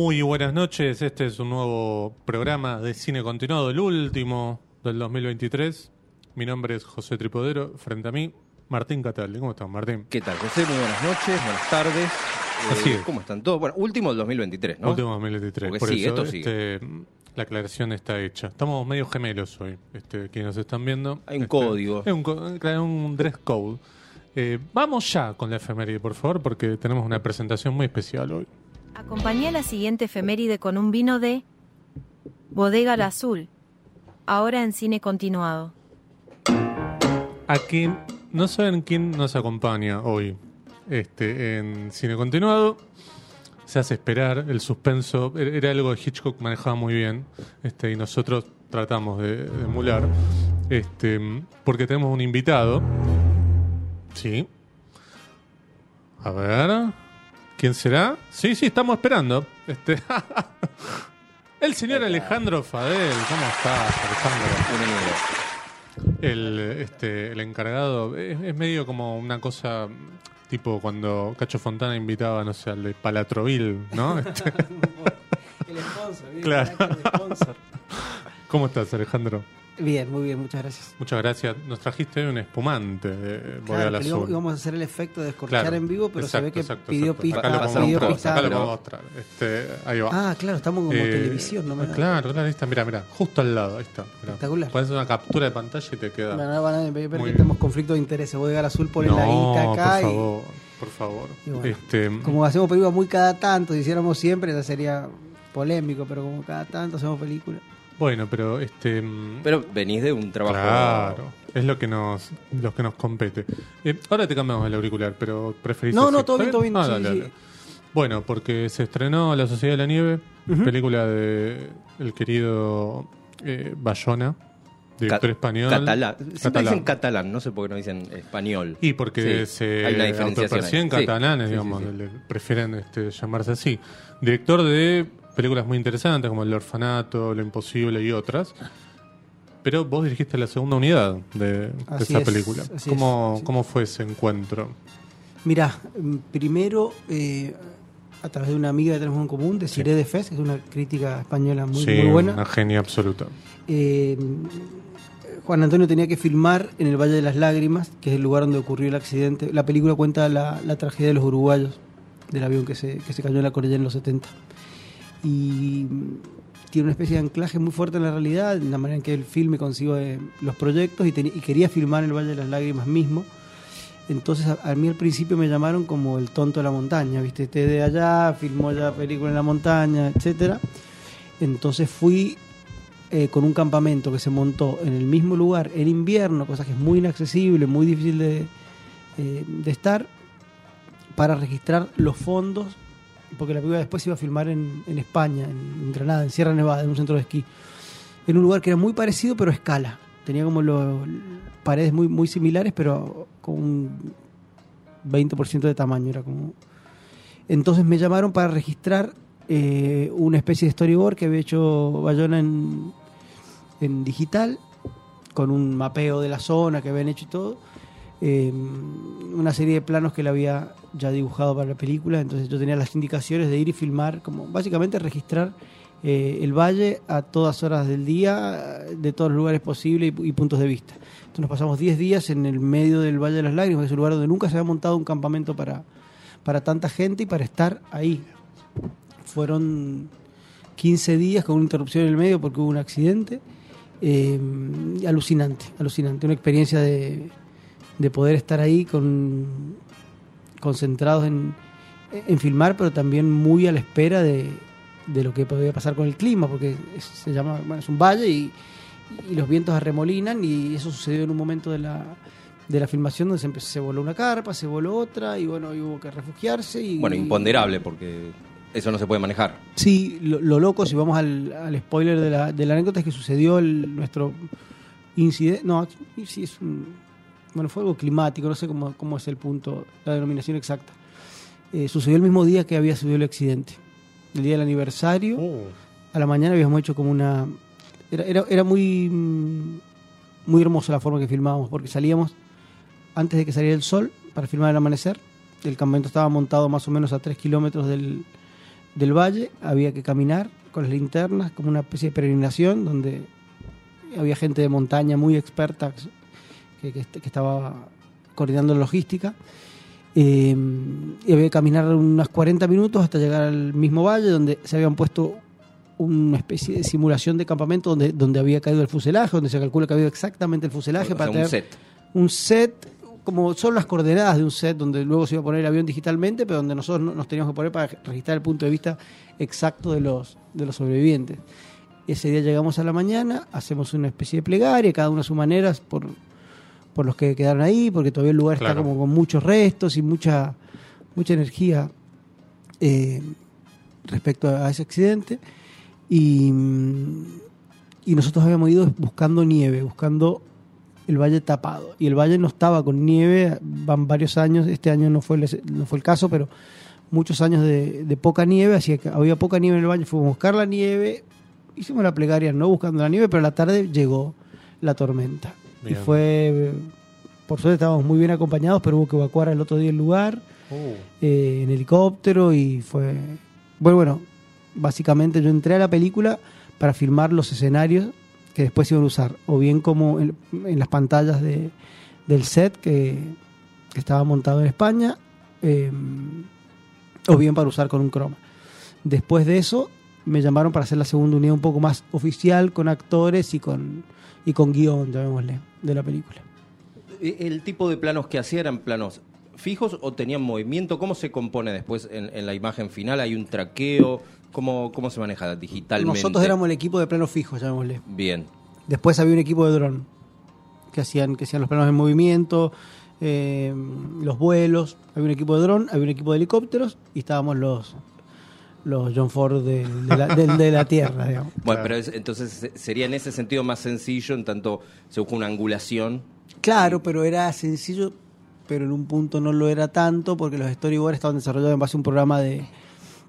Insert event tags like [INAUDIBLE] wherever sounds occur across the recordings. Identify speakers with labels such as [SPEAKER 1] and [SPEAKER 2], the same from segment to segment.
[SPEAKER 1] Muy buenas noches, este es un nuevo programa de cine continuado, el último del 2023. Mi nombre es José Tripodero, frente a mí, Martín Cataldi. ¿Cómo estás, Martín?
[SPEAKER 2] ¿Qué tal, José? Muy buenas noches, buenas tardes. Eh,
[SPEAKER 1] Así es.
[SPEAKER 2] ¿Cómo están todos? Bueno, último del 2023, ¿no?
[SPEAKER 1] Último 2023.
[SPEAKER 2] Porque
[SPEAKER 1] por
[SPEAKER 2] sigue,
[SPEAKER 1] eso
[SPEAKER 2] esto sigue.
[SPEAKER 1] este, la aclaración está hecha. Estamos medio gemelos hoy, este, quienes nos están viendo.
[SPEAKER 2] Hay un
[SPEAKER 1] Este,
[SPEAKER 2] código.
[SPEAKER 1] Hay un, co- claro, un dress code. Eh, vamos ya con la efeméride, por favor, porque tenemos una presentación muy especial hoy.
[SPEAKER 3] Acompañé la siguiente efeméride con un vino de Bodega La Azul, ahora en cine continuado.
[SPEAKER 1] A quien no saben quién nos acompaña hoy este, en Cine Continuado. Se hace esperar, el suspenso era era algo que Hitchcock manejaba muy bien este, y nosotros tratamos de, de emular. Este, porque tenemos un invitado. Sí. A ver. ¿Quién será? Sí, sí, estamos esperando. Este, [LAUGHS] el señor Alejandro Fadel. ¿Cómo estás, Alejandro? El, este, el encargado es, es medio como una cosa tipo cuando Cacho Fontana invitaba, no sé, al de Palatroville, ¿no? [LAUGHS] Este,
[SPEAKER 4] El sponsor, bien,
[SPEAKER 1] Claro.
[SPEAKER 4] de sponsor.
[SPEAKER 1] ¿Cómo estás, Alejandro?
[SPEAKER 4] Bien, muy bien, muchas gracias.
[SPEAKER 1] Muchas gracias. Nos trajiste un espumante de
[SPEAKER 4] Claro, íbamos,
[SPEAKER 1] Azul.
[SPEAKER 4] íbamos a hacer el efecto de descorchar
[SPEAKER 1] Claro.
[SPEAKER 4] en vivo, pero se ve
[SPEAKER 1] Exacto,
[SPEAKER 4] que
[SPEAKER 1] exacto,
[SPEAKER 4] pidió
[SPEAKER 1] exacto.
[SPEAKER 4] pista.
[SPEAKER 1] Acá lo
[SPEAKER 2] Pasamos
[SPEAKER 1] podemos
[SPEAKER 4] pidió
[SPEAKER 2] prueba,
[SPEAKER 4] pista.
[SPEAKER 1] acá lo
[SPEAKER 2] pero-
[SPEAKER 1] podemos mostrar. Este, ahí va.
[SPEAKER 4] Ah, claro, estamos como
[SPEAKER 1] Eh,
[SPEAKER 4] televisión, no me
[SPEAKER 1] Claro, claro, ahí está. Mira, mira, justo al lado, ahí está. Mirá.
[SPEAKER 4] Espectacular.
[SPEAKER 1] Puedes hacer una captura de pantalla y te queda.
[SPEAKER 4] Van a, van a ver que tenemos conflicto de intereses. Voy a llegar azul por el ladito acá.
[SPEAKER 1] por
[SPEAKER 4] y
[SPEAKER 1] favor, por favor.
[SPEAKER 4] y bueno,
[SPEAKER 1] este,
[SPEAKER 4] como hacemos películas muy cada tanto, si hiciéramos siempre, ya sería polémico, pero como cada tanto hacemos películas.
[SPEAKER 1] Bueno, pero este. mm,
[SPEAKER 2] Pero venís de un trabajo.
[SPEAKER 1] Claro, es lo que nos, lo que nos compete. Eh, ahora te cambiamos el auricular, pero preferís.
[SPEAKER 4] No, no, todo
[SPEAKER 1] ¿Está
[SPEAKER 4] bien, todo bien,
[SPEAKER 1] Ah,
[SPEAKER 4] sí,
[SPEAKER 1] dale,
[SPEAKER 4] sí.
[SPEAKER 1] dale. Bueno, porque se estrenó La Sociedad de la Nieve, película de el querido eh, Bayona, director
[SPEAKER 2] Ca-
[SPEAKER 1] español.
[SPEAKER 2] Catalán. Siempre
[SPEAKER 1] Catalán.
[SPEAKER 2] dicen catalán, no sé por qué no dicen español.
[SPEAKER 1] Y porque
[SPEAKER 2] Sí,
[SPEAKER 1] se
[SPEAKER 2] hay una diferenciación
[SPEAKER 1] autoperciben catalanes,
[SPEAKER 2] sí,
[SPEAKER 1] digamos,
[SPEAKER 2] sí, sí.
[SPEAKER 1] le- prefieren este, llamarse así. Director de películas muy interesantes como El Orfanato, Lo Imposible y otras. Pero vos dirigiste la segunda unidad de, de esa
[SPEAKER 4] es,
[SPEAKER 1] película. ¿Cómo,
[SPEAKER 4] es.
[SPEAKER 1] ¿Cómo fue ese encuentro?
[SPEAKER 4] Mira, primero, eh, a través de una amiga que tenemos en común, de Cire de Fez, que es una crítica española muy,
[SPEAKER 1] sí,
[SPEAKER 4] muy buena.
[SPEAKER 1] una genia absoluta.
[SPEAKER 4] Eh, Juan Antonio tenía que filmar en el Valle de las Lágrimas, que es el lugar donde ocurrió el accidente. La película cuenta la, la tragedia de los uruguayos, del avión que se, que se cayó en la cordillera en los 70. Y tiene una especie de anclaje muy fuerte en la realidad, en la manera en que el filme concibe los proyectos y, quería filmar el Valle de las Lágrimas mismo. Entonces a, a mí al principio me llamaron como el tonto de la montaña, ¿viste? Este de allá, filmó ya película en la montaña, etcétera. Entonces fui eh, con un campamento que se montó en el mismo lugar en invierno, cosa que es muy inaccesible, muy difícil de, eh, de estar, para registrar los fondos, porque la película después se iba a filmar en, en España, en, en Granada, en Sierra Nevada, en un centro de esquí, en un lugar que era muy parecido pero a escala. Tenía como los paredes muy, muy similares, pero con un 20% de tamaño. Era como... Entonces me llamaron para registrar eh, una especie de storyboard que había hecho Bayona en, en digital, con un mapeo de la zona que habían hecho y todo. Eh, una serie de planos que él había ya dibujado para la película, entonces yo tenía las indicaciones de ir y filmar, como básicamente registrar eh, el valle a todas horas del día, de todos los lugares posibles y, puntos de vista. Entonces nos pasamos 10 días en el medio del Valle de las Lágrimas, que es un lugar donde nunca se había montado un campamento para, para tanta gente y para estar ahí. Fueron 15 días con una interrupción en el medio porque hubo un accidente. Eh, alucinante, alucinante. Una experiencia de, de poder estar ahí con, concentrados en, en filmar, pero también muy a la espera de, de lo que podía pasar con el clima, porque es, se llama, bueno, es un valle y, y los vientos arremolinan y eso sucedió en un momento de la, de la filmación donde se, empezó, se voló una carpa, se voló otra y bueno, y hubo que refugiarse. Y,
[SPEAKER 2] Bueno, imponderable, porque eso no se puede manejar.
[SPEAKER 4] Sí, lo, lo loco, si vamos al, al spoiler de la, de la anécdota, es que sucedió el, nuestro incidente. No, sí, es un. Bueno, fue algo climático, no sé cómo, cómo es el punto, la denominación exacta. Eh, sucedió el mismo día que había sucedido el accidente. El día del aniversario,
[SPEAKER 1] Uh,
[SPEAKER 4] a la mañana habíamos hecho como una. Era, era, era muy. mm, Muy hermosa la forma que filmábamos, porque salíamos antes de que saliera el sol para filmar el amanecer. El campamento estaba montado más o menos a 3 kilómetros del, del valle, había que caminar con las linternas, como una especie de peregrinación, donde había gente de montaña muy experta que, que- que estaba coordinando la logística. Eh, y había que caminar unos 40 minutos hasta llegar al mismo valle, donde se habían puesto una especie de simulación de campamento donde, donde había caído el fuselaje, donde se calcula que había exactamente el fuselaje
[SPEAKER 2] O sea,
[SPEAKER 4] para
[SPEAKER 2] un
[SPEAKER 4] tener
[SPEAKER 2] set.
[SPEAKER 4] un set, como son las coordenadas de un set, donde luego se iba a poner el avión digitalmente, pero donde nosotros no- nos teníamos que poner para registrar el punto de vista exacto de los, de los sobrevivientes. Ese día llegamos a la mañana, hacemos una especie de plegaria, cada uno a su manera, por, por los que quedaron ahí, porque todavía el lugar está como con muchos restos y mucha, mucha energía eh, respecto a ese accidente. Y, y nosotros habíamos ido buscando nieve, buscando el valle tapado. Y el valle no estaba con nieve, van varios años, este año no fue el, no fue el caso, pero muchos años de, de poca nieve, así que había poca nieve en el valle, fuimos a buscar la nieve, hicimos la plegaria no buscando la nieve, pero a la tarde llegó la tormenta. Y fue, por suerte estábamos muy bien acompañados, pero hubo que evacuar el otro día el lugar eh, en helicóptero y fue... Bueno, bueno, básicamente yo entré a la película para filmar los escenarios que después iban a usar, o bien como en, en las pantallas de, del set que, que estaba montado en España, eh, o bien para usar con un croma. Después de eso me llamaron para hacer la segunda unidad un poco más oficial con actores y con, y con guion, llamémosle, de la película.
[SPEAKER 2] Eh, ¿El tipo de planos que hacía eran planos fijos o tenían movimiento? ¿Cómo se compone después en, en la imagen final? ¿Hay un traqueo? ¿Cómo, cómo se maneja digitalmente?
[SPEAKER 4] Nosotros éramos el equipo de planos fijos, llamémosle.
[SPEAKER 2] Bien.
[SPEAKER 4] Después había un equipo de dron que hacían, que hacían los planos en movimiento, eh, los vuelos. Había un equipo de dron, había un equipo de helicópteros y estábamos los los John Ford de, de la, de- de la Tierra, digamos.
[SPEAKER 2] Bueno, pero es- entonces se- sería en ese sentido más sencillo, en tanto se busca una angulación.
[SPEAKER 4] Claro, pero era sencillo, pero en un punto no lo era tanto porque los storyboards estaban desarrollados en base a un programa de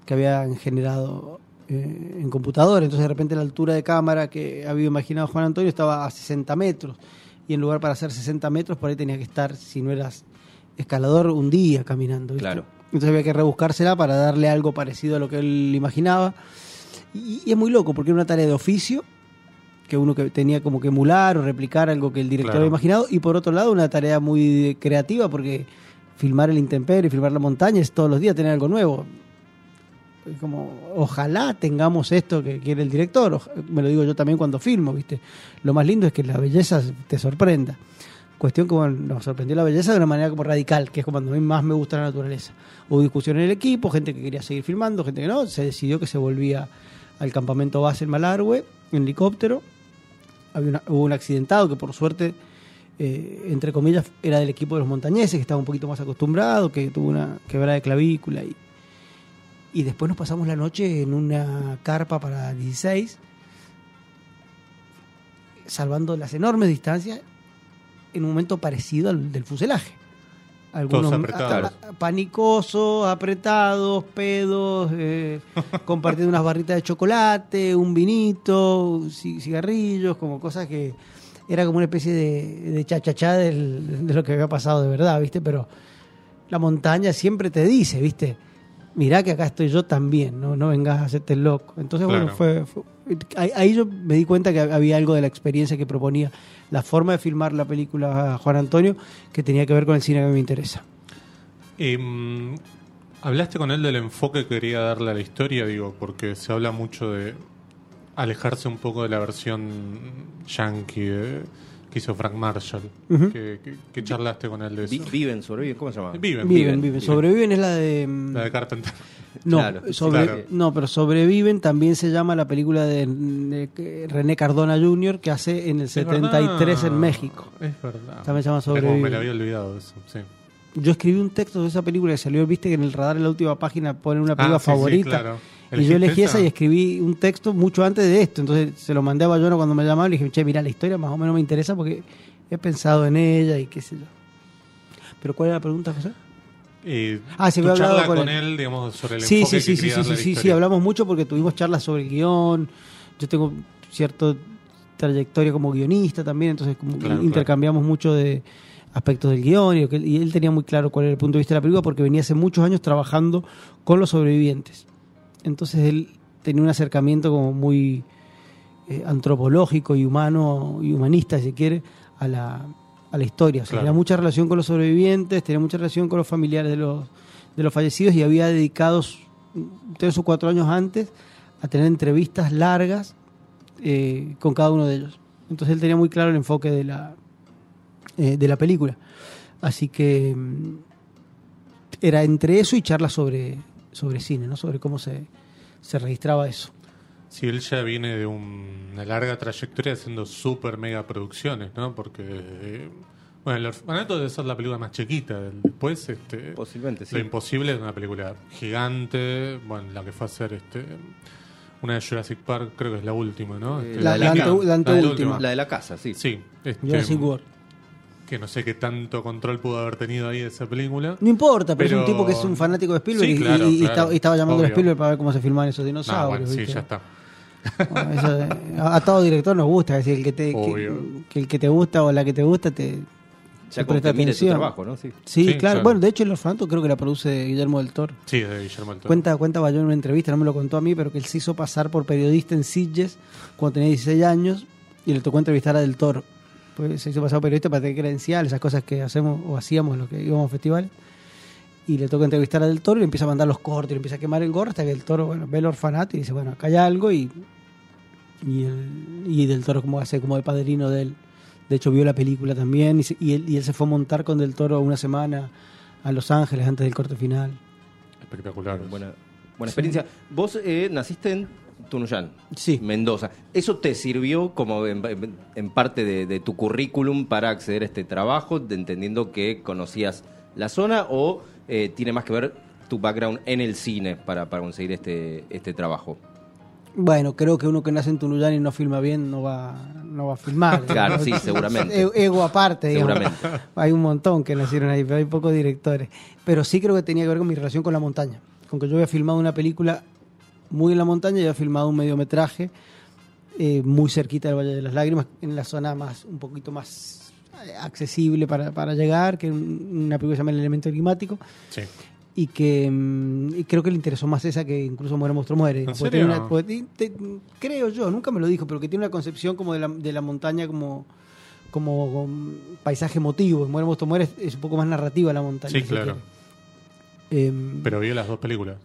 [SPEAKER 4] que habían generado eh, en computadora. Entonces de repente la altura de cámara que había imaginado Juan Antonio estaba a 60 metros. Y en lugar para hacer 60 metros, por ahí tenía que estar, si no eras escalador, un día caminando. ¿viste?
[SPEAKER 2] Claro.
[SPEAKER 4] Entonces había que rebuscársela para darle algo parecido a lo que él imaginaba. Y, y es muy loco porque era una tarea de oficio que uno que tenía como que emular o replicar algo que el director
[SPEAKER 1] Claro.
[SPEAKER 4] había imaginado y por otro lado una tarea muy creativa porque filmar el intemperie, filmar la montaña es todos los días tener algo nuevo. Como ojalá tengamos esto que quiere el director, me lo digo yo también cuando filmo, ¿viste? Lo más lindo es que la belleza te sorprenda. Cuestión que nos sorprendió la belleza de una manera como radical, que es como cuando a mí más me gusta la naturaleza. Hubo discusión en el equipo, gente que quería seguir filmando, gente que no, se decidió que se volvía al campamento base en Malargüe, en helicóptero. Había hubo un accidentado que por suerte, eh, entre comillas, era del equipo de los montañeses, que estaba un poquito más acostumbrado, que tuvo una quebrada de clavícula. Y, y después nos pasamos la noche en una carpa para 16, salvando las enormes distancias en un momento parecido al del fuselaje. Algunos
[SPEAKER 1] apretados.
[SPEAKER 4] a- a- panicosos, apretados, pedos, eh, [LAUGHS] compartiendo unas barritas de chocolate, un vinito, ci- cigarrillos, como cosas que era como una especie de, de chachachá del- de lo que había pasado de verdad, ¿viste? Pero la montaña siempre te dice, ¿viste? Mirá que acá estoy yo también, no, no vengas a hacerte loco. Entonces, bueno, fue- ahí, yo me di cuenta que había algo de la experiencia que proponía la forma de filmar la película Juan Antonio que tenía que ver con el cine que me interesa.
[SPEAKER 1] Em, ¿Hablaste con él del enfoque que quería darle a la historia? Digo, porque se habla mucho de alejarse un poco de la versión yankee de- que hizo Frank Marshall.
[SPEAKER 4] Ujú.
[SPEAKER 1] que, que- que charlaste con él de eso.
[SPEAKER 2] Vi- viven, sobreviven, ¿cómo se llama?
[SPEAKER 1] Viven.
[SPEAKER 4] Viven, viven. Sobreviven es la de... mm,
[SPEAKER 1] La de Carpenter.
[SPEAKER 4] No,
[SPEAKER 2] Claro,
[SPEAKER 4] sobre-
[SPEAKER 1] claro.
[SPEAKER 4] no, pero Sobreviven también se llama la película de, de René Cardona Jr. que hace en el
[SPEAKER 1] Es
[SPEAKER 4] 73
[SPEAKER 1] verdad.
[SPEAKER 4] en México.
[SPEAKER 1] Es verdad.
[SPEAKER 4] También se llama
[SPEAKER 1] Es como
[SPEAKER 4] Sobreviven.
[SPEAKER 1] me la había olvidado eso. Sí.
[SPEAKER 4] Yo escribí un texto de esa película que salió, viste que en el radar en la última página ponen una
[SPEAKER 1] Ah,
[SPEAKER 4] película
[SPEAKER 1] sí, sí,
[SPEAKER 4] favorita.
[SPEAKER 1] claro.
[SPEAKER 4] Y yo
[SPEAKER 1] ¿Elegiste
[SPEAKER 4] elegí esa
[SPEAKER 1] esa?
[SPEAKER 4] y escribí un texto mucho antes de esto. Entonces se lo mandé a Bayona cuando me llamaron y le dije, che, mira, la historia más o menos me interesa porque he pensado en ella y qué sé yo. Pero ¿cuál era la pregunta, José?
[SPEAKER 1] Eh,
[SPEAKER 4] Ah, sí, hablado con
[SPEAKER 1] con
[SPEAKER 4] él.
[SPEAKER 1] él, digamos, sobre el
[SPEAKER 4] Sí,
[SPEAKER 1] enfoque
[SPEAKER 4] sí, sí,
[SPEAKER 1] que
[SPEAKER 4] sí, sí, sí, sí, hablamos mucho porque tuvimos charlas sobre el guion. Yo tengo cierta trayectoria como guionista también, entonces como
[SPEAKER 1] Claro,
[SPEAKER 4] intercambiamos mucho de aspectos del guion y él tenía muy claro cuál era el punto de vista de la película porque venía hace muchos años trabajando con los sobrevivientes. Entonces él tenía un acercamiento como muy eh, antropológico y humano y humanista, si quiere, a la, a la historia. O sea,
[SPEAKER 1] Claro.
[SPEAKER 4] tenía mucha relación con los sobrevivientes, tenía mucha relación con los familiares de los, de los fallecidos y había dedicado tres o cuatro años antes a tener entrevistas largas eh, con cada uno de ellos. Entonces él tenía muy claro el enfoque de la, eh, de la película. Así que mm, era entre eso y charlas sobre, sobre cine, ¿no? sobre cómo se, se registraba eso.
[SPEAKER 1] Sí, él ya viene de un- una larga trayectoria haciendo super mega producciones, ¿no? Porque, eh, bueno, El Orfanato debe ser la película más chiquita. del- Después, este,
[SPEAKER 2] Posiblemente, sí.
[SPEAKER 1] Lo Imposible es una película gigante. Bueno, la que fue a hacer este, una de Jurassic Park, creo que es la última, ¿no?
[SPEAKER 2] Eh,
[SPEAKER 1] Este,
[SPEAKER 4] La- la la anteúltima.
[SPEAKER 2] La de la casa, sí.
[SPEAKER 1] Sí, este,
[SPEAKER 4] Jurassic World.
[SPEAKER 1] Que no sé qué tanto control pudo haber tenido ahí esa película.
[SPEAKER 4] No importa, pero,
[SPEAKER 1] Pero-
[SPEAKER 4] es un tipo que es un fanático de Spielberg
[SPEAKER 1] Sí,
[SPEAKER 4] y-
[SPEAKER 1] claro,
[SPEAKER 4] y, y
[SPEAKER 1] claro,
[SPEAKER 4] estaba, y estaba llamando a. Spielberg para ver cómo se filmaban esos
[SPEAKER 1] No,
[SPEAKER 4] dinosaurios.
[SPEAKER 1] bueno, sí, ya está.
[SPEAKER 4] Bueno, eso, eh, a, a todo director nos gusta, es decir, el que te, que,
[SPEAKER 1] Obvio.
[SPEAKER 4] que el que te gusta o la que te gusta te,
[SPEAKER 2] Ya
[SPEAKER 4] te presta atención.
[SPEAKER 2] trabajo, ¿no? Sí.
[SPEAKER 4] Sí,
[SPEAKER 1] Sí,
[SPEAKER 4] claro.
[SPEAKER 1] claro.
[SPEAKER 4] Bueno, de hecho, El Orfanato creo que la produce Guillermo del Toro.
[SPEAKER 1] Sí, de Guillermo del Toro.
[SPEAKER 4] Cuenta, cuenta Bayón en una entrevista, no me lo contó a mí, pero que él se hizo pasar por periodista en Sitges cuando tenía 16 años y le tocó entrevistar a Del Toro. Pues se hizo pasar por periodista para tener credencial, esas cosas que hacemos o hacíamos los que íbamos a festivales. Y le toca entrevistar a Del Toro y le empieza a mandar los cortes, le empieza a quemar el gorro hasta que el Toro bueno, ve el orfanato y dice, bueno, acá hay algo y, y, el, y Del Toro como hace como el padrino de él. De hecho, vio la película también y, se- y él, y él se fue a montar con Del Toro una semana a Los Ángeles antes del corte final.
[SPEAKER 1] Espectacular.
[SPEAKER 2] Buena, buena experiencia. Vos eh, naciste en Tunuyán,
[SPEAKER 4] Sí.
[SPEAKER 2] Mendoza. ¿Eso te sirvió como en, parte de, de tu currículum para acceder a este trabajo, de- entendiendo que conocías la zona o eh, tiene más que ver tu background en el cine para, para conseguir este, este trabajo?
[SPEAKER 4] Bueno, creo que uno que nace en Tunuyán y no filma bien no va, no va a filmar. [LAUGHS]
[SPEAKER 2] Claro, sí, seguramente.
[SPEAKER 4] E- Ego aparte, digamos.
[SPEAKER 2] Seguramente. [LAUGHS]
[SPEAKER 4] Hay un montón que nacieron ahí, pero hay pocos directores. Pero sí creo que tenía que ver con mi relación con la montaña. Con que yo había filmado una película muy en la montaña y había filmado un mediometraje eh, muy cerquita del Valle de las Lágrimas, en la zona más un poquito más accesible para, para llegar, que un- una película que se llama El Elemento Climático
[SPEAKER 1] Sí.
[SPEAKER 4] y que mm, y creo que le interesó más esa que incluso Muere Monstruo Muere.
[SPEAKER 1] ¿En serio?
[SPEAKER 4] una- porque te- te- creo yo, nunca me lo dijo, pero que tiene una concepción como de la, de la montaña como como um, paisaje emotivo. Muere Monstruo Muere es, es un poco más narrativa la montaña.
[SPEAKER 1] Sí,
[SPEAKER 4] si
[SPEAKER 1] claro.
[SPEAKER 4] Em,
[SPEAKER 1] Pero vio las dos películas.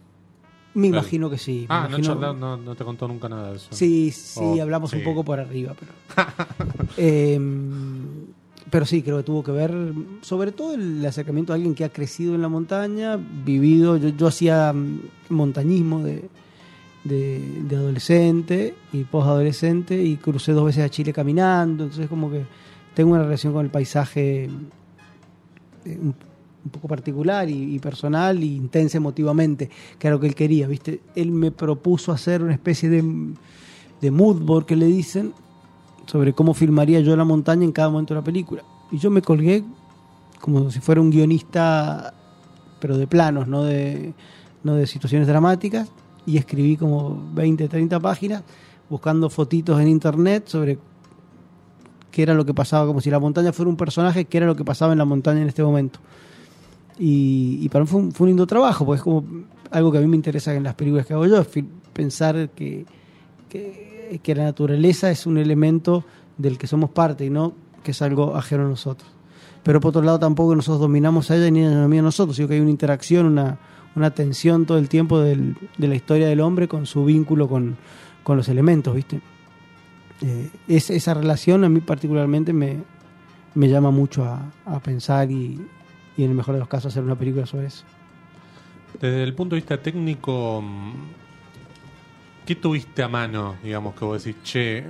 [SPEAKER 4] Me imagino que sí. me
[SPEAKER 1] Ah, no,
[SPEAKER 4] imagino-
[SPEAKER 1] charla- no, no te contó nunca nada de eso.
[SPEAKER 4] Sí, sí,
[SPEAKER 1] Oh,
[SPEAKER 4] hablamos
[SPEAKER 1] sí.
[SPEAKER 4] un poco por arriba, pero. [LAUGHS] Em, pero sí, creo que tuvo que ver, sobre todo el acercamiento a alguien que ha crecido en la montaña, vivido. Yo, yo hacía mm, montañismo de, de, de adolescente y posadolescente y crucé dos veces a Chile caminando, entonces, como que tengo una relación con el paisaje eh, un, un poco particular y, personal e intensa emotivamente, que era lo que él quería, ¿viste? Él me propuso hacer una especie de, de mood board que le dicen sobre cómo filmaría yo la montaña en cada momento de la película. Y yo me colgué como si fuera un guionista, pero de planos, no de, no de situaciones dramáticas, y escribí como 20, 30 páginas buscando fotitos en internet sobre qué era lo que pasaba, como si la montaña fuera un personaje, qué era lo que pasaba en la montaña en este momento. Y, y para mí fue un, fue un lindo trabajo, porque es como algo que a mí me interesa en las películas que hago yo, es pensar que, que, que la naturaleza es un elemento del que somos parte y no que es algo ajeno a nosotros. Pero por otro lado tampoco nosotros dominamos a ella ni ella nos domina a nosotros, sino que hay una interacción, una, una tensión todo el tiempo del- de la historia del hombre con su vínculo con, con los elementos, ¿viste? Eh, es- esa relación a mí particularmente me, me llama mucho a, a pensar y, y en el mejor de los casos hacer una película sobre eso.
[SPEAKER 1] Desde el punto de vista técnico, mm, ¿qué tuviste a mano? Digamos que vos decís, che,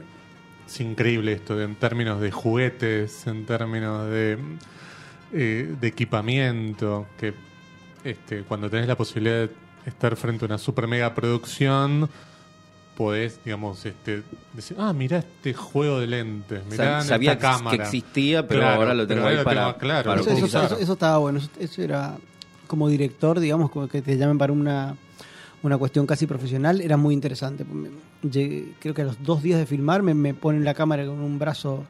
[SPEAKER 1] es increíble esto en términos de juguetes, en términos de, mm, eh, de equipamiento, que este, cuando tenés la posibilidad de estar frente a una super mega producción, podés, digamos, este, decir, ah, mirá este juego de lentes, mirá
[SPEAKER 2] Sab- Sabía
[SPEAKER 1] esta
[SPEAKER 2] que-
[SPEAKER 1] cámara.
[SPEAKER 2] que existía, pero
[SPEAKER 1] Claro,
[SPEAKER 2] ahora lo
[SPEAKER 1] pero
[SPEAKER 2] tengo
[SPEAKER 1] ahora
[SPEAKER 2] ahí
[SPEAKER 1] lo
[SPEAKER 2] para,
[SPEAKER 1] tengo claro,
[SPEAKER 2] para
[SPEAKER 4] Eso,
[SPEAKER 1] puedo
[SPEAKER 4] eso,
[SPEAKER 2] utilizar.
[SPEAKER 1] usar.
[SPEAKER 4] eso- eso estaba bueno, eso, eso era como director, digamos, como que te llamen para una, una cuestión casi profesional, era muy interesante. Me- llegué- creo que a los dos días de filmar me, me ponen la cámara con un brazo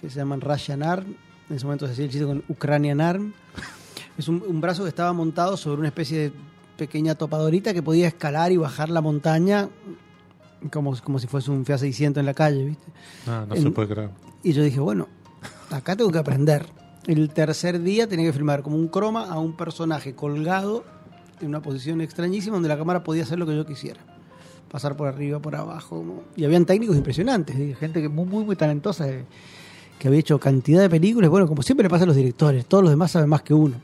[SPEAKER 4] que se llaman Russian Arm, en ese momento se hacía el chiste con Ukrainian Arm. Es un, un brazo que estaba montado sobre una especie de pequeña topadorita que podía escalar y bajar la montaña como, como si fuese un Fiat 600 en la calle, ¿viste?
[SPEAKER 1] Ah, no
[SPEAKER 4] En-
[SPEAKER 1] se puede creer.
[SPEAKER 4] Y yo dije, bueno, acá tengo que aprender. El tercer día tenía que filmar como un croma a un personaje colgado en una posición extrañísima donde la cámara podía hacer lo que yo quisiera. Pasar por arriba, por abajo. como- Y habían técnicos impresionantes, gente que muy, muy, muy talentosa eh, que había hecho cantidad de películas. Bueno, como siempre le pasa a los directores, todos los demás saben más que uno.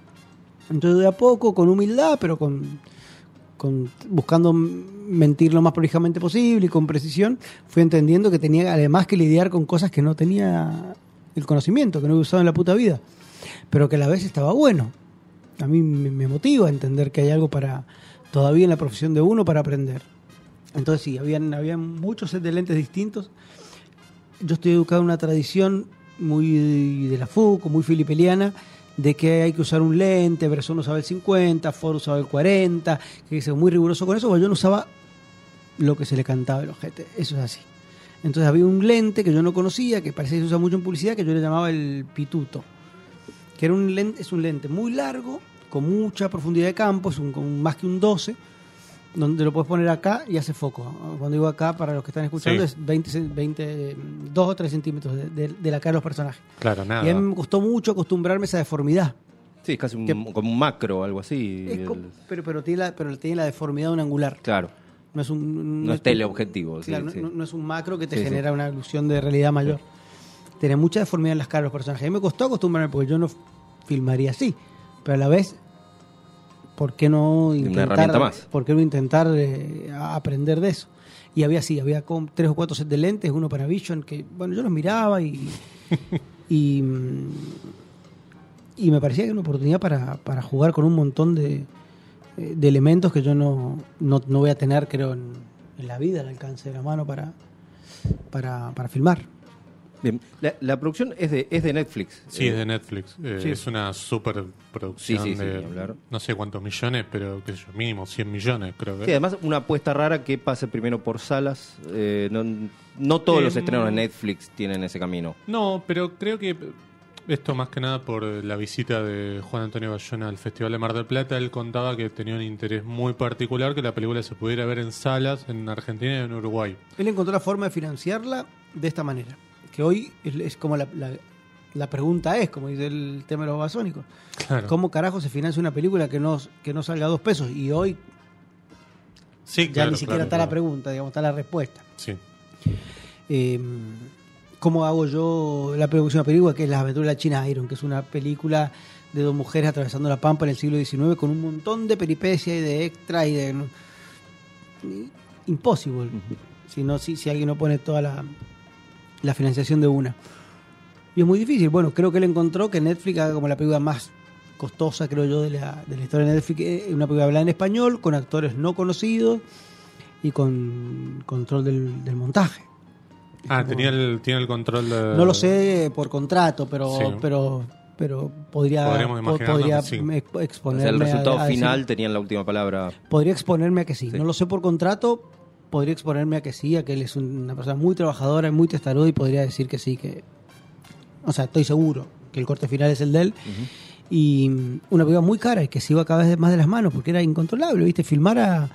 [SPEAKER 4] Entonces de a poco, con humildad, pero con, con- buscando mentir lo más prolijamente posible y con precisión, fui entendiendo que tenía además que lidiar con cosas que no tenía el conocimiento, que no había usado en la puta vida, pero que a la vez estaba bueno. A mí me, motiva entender que hay algo para todavía en la profesión de uno para aprender. Entonces sí, habían, habían muchos sets de lentes distintos. Yo estoy educado en una tradición muy de la Foucault, muy filipeliana, de que hay que usar un lente, Bresson usaba el 50, Ford usaba el 40, que es muy riguroso con eso, porque yo no usaba lo que se le cantaba el ojete. Eso es así. Entonces había un lente que yo no conocía, que parece que se usa mucho en publicidad, que yo le llamaba el pituto. Que era un lente, es un lente muy largo, con mucha profundidad de campo, es un, con más que un 12, donde lo puedes poner acá y hace foco. Cuando digo acá, para los que están escuchando,
[SPEAKER 1] Sí.
[SPEAKER 4] es 20, ce- 20, 2 o 3 centímetros de, de- de la cara de los personajes.
[SPEAKER 1] Claro, nada.
[SPEAKER 4] Y a mí me costó mucho acostumbrarme a esa deformidad.
[SPEAKER 2] Sí, es casi un,
[SPEAKER 4] Que-
[SPEAKER 2] como un macro o algo así. El-
[SPEAKER 4] pero, pero, tiene la, pero tiene la deformidad de un angular.
[SPEAKER 2] claro,
[SPEAKER 4] No es un
[SPEAKER 2] no es teleobjetivo. sí,
[SPEAKER 4] Claro, no-
[SPEAKER 2] sí.
[SPEAKER 4] No, no es un macro que te
[SPEAKER 2] Sí, sí.
[SPEAKER 4] genera una ilusión de realidad mayor. Tiene mucha deformidad en las caras de los personajes. A mí me costó acostumbrarme porque yo no filmaría así. Pero a la vez, ¿por qué no
[SPEAKER 2] Una
[SPEAKER 4] intentar,
[SPEAKER 2] herramienta más.
[SPEAKER 4] ¿por qué no intentar eh, aprender de eso? Y había sí, había con tres o cuatro sets de lentes, uno para Vision, que bueno, yo los miraba y, [LAUGHS] y, mm, y me parecía que era una oportunidad para, para jugar con un montón de, eh, de elementos que yo no, no, no voy a tener, creo, en, en la vida, al alcance de la mano para, para, para filmar.
[SPEAKER 2] Bien, la, la producción es de, es de Netflix.
[SPEAKER 1] Sí,
[SPEAKER 2] Eh,
[SPEAKER 1] es de Netflix. Eh,
[SPEAKER 4] sí.
[SPEAKER 1] Es una super producción
[SPEAKER 2] Sí, sí, sí,
[SPEAKER 1] de no sé cuántos millones, pero qué sé yo, mínimo 100 millones creo que.
[SPEAKER 2] Sí, además una apuesta rara que pase primero por salas. eh, no, no todos
[SPEAKER 1] Eh,
[SPEAKER 2] los estrenos de Netflix tienen ese camino.
[SPEAKER 1] No, pero creo que esto más que nada por la visita de Juan Antonio Bayona al Festival de Mar del Plata, él contaba que tenía un interés muy particular que la película se pudiera ver en salas en Argentina y en Uruguay.
[SPEAKER 4] Él encontró la forma de financiarla de esta manera. Que hoy es, como la, la, la pregunta es, como dice el tema de los basónicos.
[SPEAKER 1] Claro.
[SPEAKER 4] ¿Cómo carajo se financia una película que no, que no salga a dos pesos? Y hoy
[SPEAKER 1] Sí,
[SPEAKER 4] ya
[SPEAKER 1] claro,
[SPEAKER 4] ni siquiera
[SPEAKER 1] claro,
[SPEAKER 4] está la pregunta, digamos, está la respuesta.
[SPEAKER 1] Sí.
[SPEAKER 4] Eh, ¿Cómo hago yo la próxima película? Que es Las aventuras de la China Iron, que es una película de dos mujeres atravesando la pampa en el siglo XIX con un montón de peripecias y de extras y de... Imposible. si, no, si, si alguien no pone toda la, la financiación de una. Y es muy difícil. Bueno, creo que él encontró que Netflix haga como la película más costosa, creo yo, de la, de la historia de Netflix. Una película hablada en español, con actores no conocidos y con control del, del montaje.
[SPEAKER 1] Ah, tenía el, tiene el control de...
[SPEAKER 4] No lo sé por contrato, pero
[SPEAKER 1] Sí.
[SPEAKER 4] pero pero podría podría
[SPEAKER 1] que sí.
[SPEAKER 2] O
[SPEAKER 4] exponerme
[SPEAKER 2] sea, el resultado
[SPEAKER 4] a decir-
[SPEAKER 2] final tenían la última palabra.
[SPEAKER 4] podría exponerme a que sí.
[SPEAKER 2] Sí.
[SPEAKER 4] No lo sé por contrato, podría exponerme a que sí, a que él es una persona muy trabajadora y muy testaruda y podría decir que sí, que... O sea, estoy seguro que el corte final es el de él. Y mm, una película muy cara y que se iba cada vez más de las manos porque era incontrolable, ¿viste? Filmar a...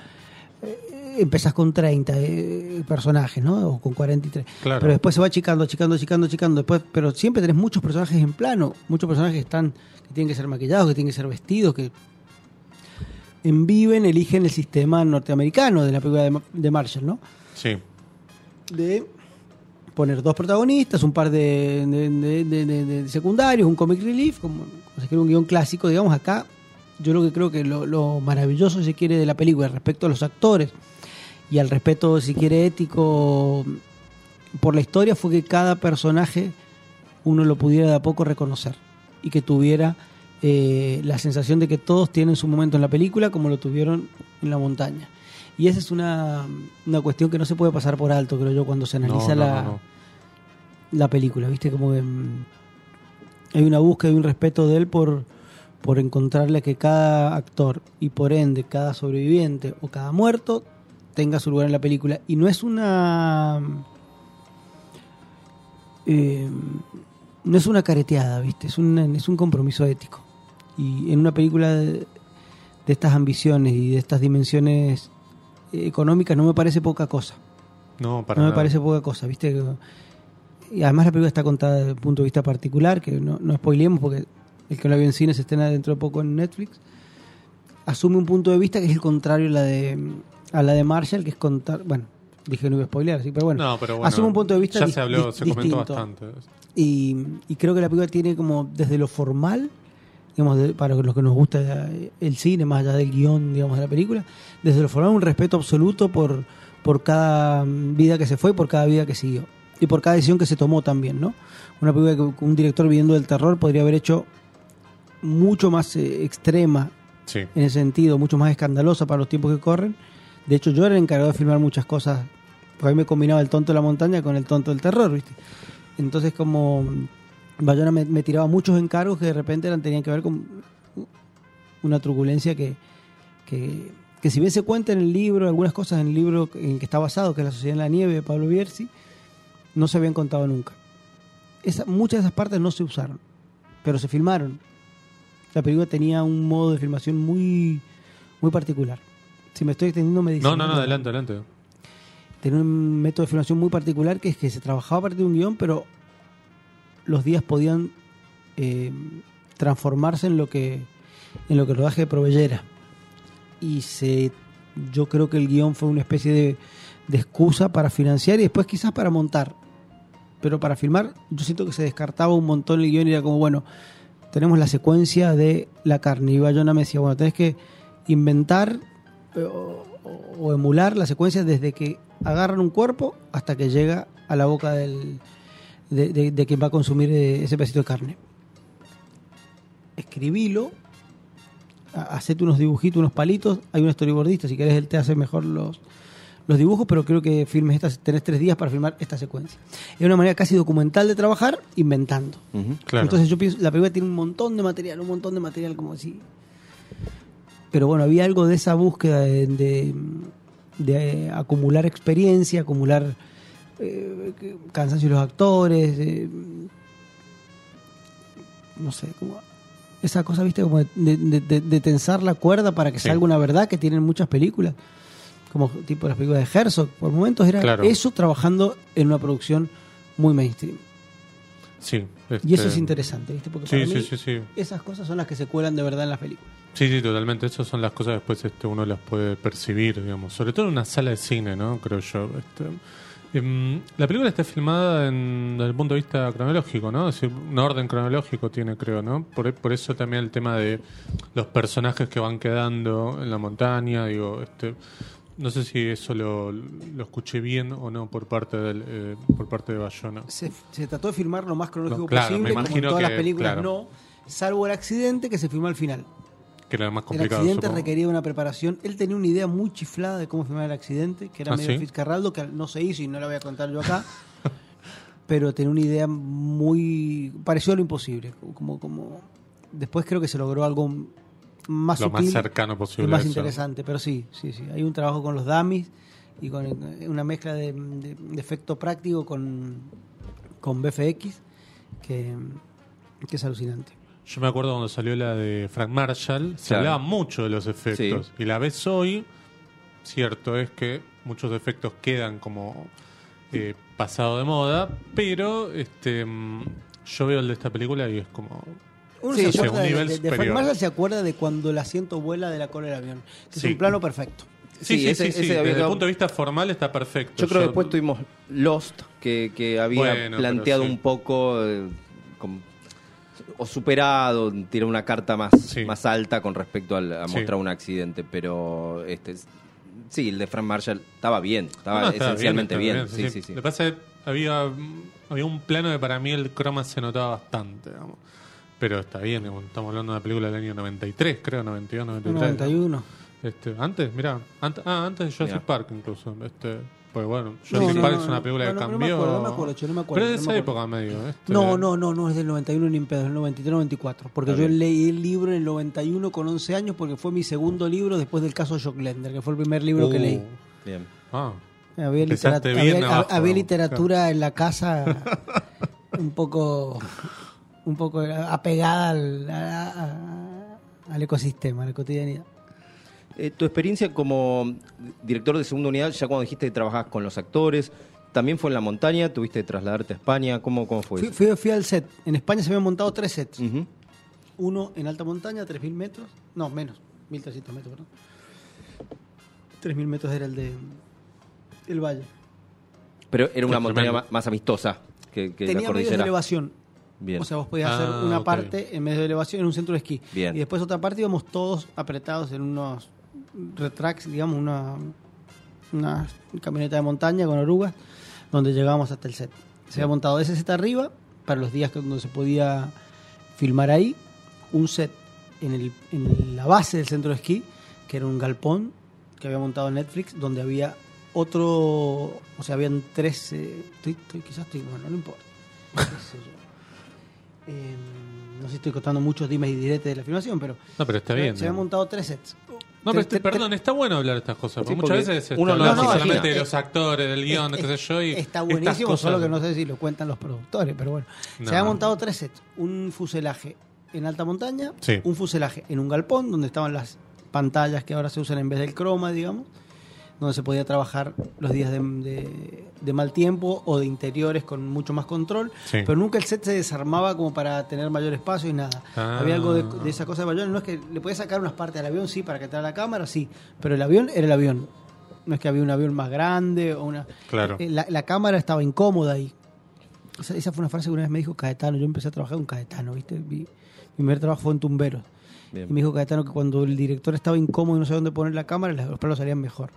[SPEAKER 4] eh, empezás con 30 eh, personajes, ¿no? O con 43.
[SPEAKER 1] Claro.
[SPEAKER 4] Pero después se va achicando, achicando, achicando, achicando. Después, pero siempre tenés muchos personajes en plano, muchos personajes que están, que tienen que ser maquillados, que tienen que ser vestidos, que enviven, eligen el sistema norteamericano de la película de, de Marshall, ¿no?
[SPEAKER 1] Sí.
[SPEAKER 4] De poner dos protagonistas, un par de, de- de- de- de- de secundarios, un comic relief, como, como se escribe un guion clásico, digamos, acá yo lo que creo que lo, lo maravilloso, si se quiere, de la película respecto a los actores y al respeto, si quiere, ético por la historia fue que cada personaje uno lo pudiera de a poco reconocer y que tuviera eh, la sensación de que todos tienen su momento en la película como lo tuvieron en la montaña. Y esa es una, una cuestión que no se puede pasar por alto, creo yo, cuando se analiza
[SPEAKER 1] No, no,
[SPEAKER 4] la,
[SPEAKER 1] no,
[SPEAKER 4] la película, ¿viste? Como que mm, hay una búsqueda y un respeto de él por, por encontrarle que cada actor y por ende cada sobreviviente o cada muerto tenga su lugar en la película. Y no es una... eh, no es una careteada, ¿viste? Es un, es un compromiso ético. Y en una película de, de estas ambiciones y de estas dimensiones económicas no me parece poca cosa.
[SPEAKER 1] No, para
[SPEAKER 4] no me
[SPEAKER 1] nada.
[SPEAKER 4] parece poca cosa, ¿viste? Y además la película está contada desde el punto de vista particular, que no, no spoilemos porque el que no la vio en cine se estrena dentro de poco en Netflix. Asume un punto de vista que es el contrario a la de, a la de Marshall, que es contar. Bueno, dije que no iba a spoilear, sí, pero bueno.
[SPEAKER 1] No, pero bueno,
[SPEAKER 4] asume un punto de vista
[SPEAKER 1] Ya se habló, se comentó
[SPEAKER 4] distinto.
[SPEAKER 1] bastante.
[SPEAKER 4] Y, y creo que la película tiene como desde lo formal, digamos, de- para los que nos gusta el cine, más allá del guion, digamos, de la película, desde lo formal un respeto absoluto por, por cada vida que se fue y por cada vida que siguió. Y por cada decisión que se tomó también, ¿no? Una película que un director viviendo del terror podría haber hecho mucho más eh, extrema
[SPEAKER 1] Sí.
[SPEAKER 4] en ese sentido, mucho más escandalosa para los tiempos que corren. De hecho, yo era el encargado de filmar muchas cosas, porque a mí me combinaba el tonto de la montaña con el tonto del terror, ¿viste? Entonces, como Bayona me, me tiraba muchos encargos que de repente eran, tenían que ver con una truculencia que, que, que si bien se cuenta en el libro, algunas cosas en el libro en el que está basado, que es La Sociedad en la Nieve de Pablo Bierzi, no se habían contado nunca. Esa- muchas de esas partes no se usaron, pero se filmaron. La película tenía un modo de filmación muy, muy particular. Si me estoy extendiendo, me dicen.
[SPEAKER 1] No, no, no, adelante, adelante.
[SPEAKER 4] Tenía un método de filmación muy particular que es que se trabajaba a partir de un guion, pero los días podían eh, transformarse en lo que en lo que el rodaje proveyera. Y se yo creo que el guion fue una especie de, excusa para financiar y después quizás para montar. Pero para filmar, yo siento que se descartaba un montón el guion y era como, bueno, tenemos la secuencia de la carne. Y Bayona me decía, bueno, tenés que inventar eh, o- o emular la secuencia desde que agarran un cuerpo hasta que llega a la boca del, de, de- de quien va a consumir eh, ese pedacito de carne. Escribilo, ha- hacete unos dibujitos, unos palitos. Hay un storyboardista, si querés, él te hace mejor los, los dibujos, pero creo que filmes estas, tenés tres días para filmar esta secuencia. Es una manera casi documental de trabajar, inventando.
[SPEAKER 1] Claro.
[SPEAKER 4] Entonces yo pienso, la película tiene un montón de material, un montón de material como así. Pero bueno, había algo de esa búsqueda de, de- de, acumular experiencia, acumular eh, cansancio de los actores, eh, no sé, como esa cosa, viste, como de, de- de- de tensar la cuerda para que
[SPEAKER 1] Sí.
[SPEAKER 4] salga una verdad que tienen muchas películas, como tipo las películas de Herzog. Por momentos era
[SPEAKER 1] Claro.
[SPEAKER 4] eso trabajando en una producción muy mainstream.
[SPEAKER 1] Sí.
[SPEAKER 4] Y eso
[SPEAKER 1] este,
[SPEAKER 4] es interesante, ¿viste? Porque
[SPEAKER 1] Sí,
[SPEAKER 4] para
[SPEAKER 1] sí,
[SPEAKER 4] mí
[SPEAKER 1] sí, sí.
[SPEAKER 4] esas cosas son las que se cuelan de verdad en las películas.
[SPEAKER 1] Sí, sí, totalmente. Esas son las cosas que después este, uno las puede percibir, digamos. Sobre todo en una sala de cine, ¿no? Creo yo. Este, la película está filmada en, desde el punto de vista cronológico, ¿no? Es decir, un orden cronológico tiene, creo, ¿no? Por, por eso también el tema de los personajes que van quedando en la montaña, digo, este... No sé si eso lo, lo escuché bien o no por parte del, eh, por parte de Bayona.
[SPEAKER 4] Se, se trató de filmar lo más cronológico
[SPEAKER 1] No, claro,
[SPEAKER 4] posible,
[SPEAKER 1] me
[SPEAKER 4] como en todas las películas
[SPEAKER 1] claro.
[SPEAKER 4] no, salvo el accidente que se filmó al final.
[SPEAKER 1] Que era más
[SPEAKER 4] El
[SPEAKER 1] complicado.
[SPEAKER 4] accidente
[SPEAKER 1] supongo.
[SPEAKER 4] requería una preparación. Él tenía una idea muy chiflada de cómo filmar el accidente, que era
[SPEAKER 1] ¿Ah,
[SPEAKER 4] medio
[SPEAKER 1] sí?
[SPEAKER 4] Fitzcarraldo, que no se hizo y no la voy a contar yo acá. [LAUGHS] pero tenía una idea muy pareció a lo imposible. Como, como después creo que se logró algo más
[SPEAKER 1] Lo más cercano
[SPEAKER 4] y
[SPEAKER 1] posible.
[SPEAKER 4] más
[SPEAKER 1] a eso.
[SPEAKER 4] interesante. Pero sí, sí, sí. Hay un trabajo con los dummies y con una mezcla de, de- de efecto práctico con, con BFX que, que es alucinante.
[SPEAKER 1] Yo me acuerdo cuando salió la de Frank Marshall, se
[SPEAKER 2] Claro.
[SPEAKER 1] hablaba mucho de los efectos. Y la ves hoy, cierto es que muchos efectos quedan como eh, pasado de moda, pero este mm, yo veo el de esta película y es como...
[SPEAKER 4] Uno
[SPEAKER 1] Sí,
[SPEAKER 4] se acuerda
[SPEAKER 1] un
[SPEAKER 4] de,
[SPEAKER 1] nivel
[SPEAKER 4] de- de Frank
[SPEAKER 1] superior.
[SPEAKER 4] Marshall se acuerda de cuando el asiento vuela de la cola del avión. que
[SPEAKER 1] Sí.
[SPEAKER 4] Es un plano perfecto.
[SPEAKER 1] Sí,
[SPEAKER 2] Sí,
[SPEAKER 1] sí,
[SPEAKER 2] ese-
[SPEAKER 1] sí, sí,
[SPEAKER 2] ese había
[SPEAKER 1] Desde el
[SPEAKER 2] quedado-
[SPEAKER 1] punto de vista formal está perfecto.
[SPEAKER 2] Yo creo que después tuvimos Lost, que, que había
[SPEAKER 1] Bueno,
[SPEAKER 2] planteado
[SPEAKER 1] sí.
[SPEAKER 2] un poco eh, com- o superado, tirar una carta más,
[SPEAKER 1] Sí.
[SPEAKER 2] más alta con respecto al- a
[SPEAKER 1] Sí.
[SPEAKER 2] mostrar un accidente, pero este es- sí, el de Frank Marshall estaba bien, estaba
[SPEAKER 1] No,
[SPEAKER 2] esencialmente bien.
[SPEAKER 1] estaba
[SPEAKER 2] Sí, sí, sí.
[SPEAKER 1] Lo que pasa es que había, había un plano que para mí el croma se notaba bastante, digamos. Pero está bien, digamos, estamos hablando de una película del año 93, creo, 92, 93.
[SPEAKER 4] 91.
[SPEAKER 1] Este, antes, mira, antes, ah, antes de Jurassic. Park incluso. Este, pues bueno,
[SPEAKER 4] No,
[SPEAKER 1] Jurassic
[SPEAKER 4] no,
[SPEAKER 1] Park
[SPEAKER 4] no,
[SPEAKER 1] es una
[SPEAKER 4] no,
[SPEAKER 1] película
[SPEAKER 4] no,
[SPEAKER 1] que
[SPEAKER 4] no, no me
[SPEAKER 1] cambió.
[SPEAKER 4] acuerdo, no me acuerdo, no me acuerdo,
[SPEAKER 1] Pero es de
[SPEAKER 4] no me
[SPEAKER 1] esa
[SPEAKER 4] acuerdo.
[SPEAKER 1] época medio. Este,
[SPEAKER 4] No, no, no, no, es del 91 ni en pedo, es del 93, 94. Porque yo leí el libro en el 91 con 11 años porque fue mi segundo libro después del caso Jocklender, que fue el primer libro que
[SPEAKER 1] Uh,
[SPEAKER 4] leí.
[SPEAKER 2] Bien.
[SPEAKER 1] Ah,
[SPEAKER 4] Había,
[SPEAKER 1] bien
[SPEAKER 4] había,
[SPEAKER 1] abajo,
[SPEAKER 4] había literatura en la casa [LAUGHS] un poco un poco apegada al, a- a- al ecosistema, a la cotidianidad.
[SPEAKER 2] Eh, tu experiencia como director de segunda unidad, ya cuando dijiste que trabajabas con los actores, ¿también fue en la montaña? ¿Tuviste que trasladarte a España? ¿Cómo, cómo fue
[SPEAKER 4] Fui,
[SPEAKER 2] eso?
[SPEAKER 4] fui- fui al set. En España se habían montado tres sets. Uno en alta montaña, 3.000 metros. No, menos. 1.300 metros, perdón. 3.000 metros era el de el valle.
[SPEAKER 2] Pero era una montaña más, más amistosa que, que la
[SPEAKER 4] Tenía medios de elevación.
[SPEAKER 2] Bien.
[SPEAKER 4] O sea, vos podías
[SPEAKER 1] Ah,
[SPEAKER 4] hacer una
[SPEAKER 1] ok.
[SPEAKER 4] parte en medio de elevación en un centro de esquí.
[SPEAKER 2] Bien.
[SPEAKER 4] Y después otra parte íbamos todos apretados en unos retracts, digamos, una, una camioneta de montaña con orugas, donde llegábamos hasta el set. Se había montado ese set arriba para los días que donde se podía filmar ahí, un set en, el, en la base del centro de esquí, que era un galpón que había montado Netflix, donde había otro, o sea, habían tres, eh, estoy- estoy- quizás estoy, bueno, no importa. Qué [LAUGHS] sé yo. Eh, no sé si estoy contando muchos dimes y diretes de la filmación, pero
[SPEAKER 1] No, pero está
[SPEAKER 4] se,
[SPEAKER 1] bien.
[SPEAKER 4] se habían
[SPEAKER 1] ¿no?
[SPEAKER 4] montado tres sets.
[SPEAKER 1] No, pero perdón, está bueno hablar de estas cosas.
[SPEAKER 2] Sí,
[SPEAKER 1] porque muchas veces
[SPEAKER 2] uno no lo
[SPEAKER 1] solamente
[SPEAKER 2] imagina.
[SPEAKER 1] de los actores, del guion,
[SPEAKER 4] Es-
[SPEAKER 1] qué sé yo. Y
[SPEAKER 4] Está buenísimo,
[SPEAKER 1] cosas-
[SPEAKER 4] solo que no sé si lo cuentan los productores, pero bueno.
[SPEAKER 1] No.
[SPEAKER 4] Se habían montado tres sets. Un fuselaje en alta montaña,
[SPEAKER 1] Sí.
[SPEAKER 4] un fuselaje en un galpón, donde estaban las pantallas que ahora se usan en vez del croma, digamos, donde se podía trabajar los días de, de- de mal tiempo o de interiores con mucho más control,
[SPEAKER 1] Sí.
[SPEAKER 4] pero nunca el set se desarmaba como para tener mayor espacio y nada.
[SPEAKER 1] Ah.
[SPEAKER 4] Había algo de, de esa cosa de Bayona, no es que le podías sacar unas partes del avión, sí, para que entrara la cámara, sí, pero el avión era el avión. No es que había un avión más grande o una...
[SPEAKER 1] Claro.
[SPEAKER 4] Eh, La, la cámara estaba incómoda ahí. Esa, esa fue una frase que una vez me dijo Caetano. Yo empecé a trabajar con Caetano, ¿viste? Mi, mi primer trabajo fue en Tumberos.
[SPEAKER 2] Bien.
[SPEAKER 4] Y me dijo Caetano que cuando el director estaba incómodo y no sabía dónde poner la cámara, los planos salían mejor.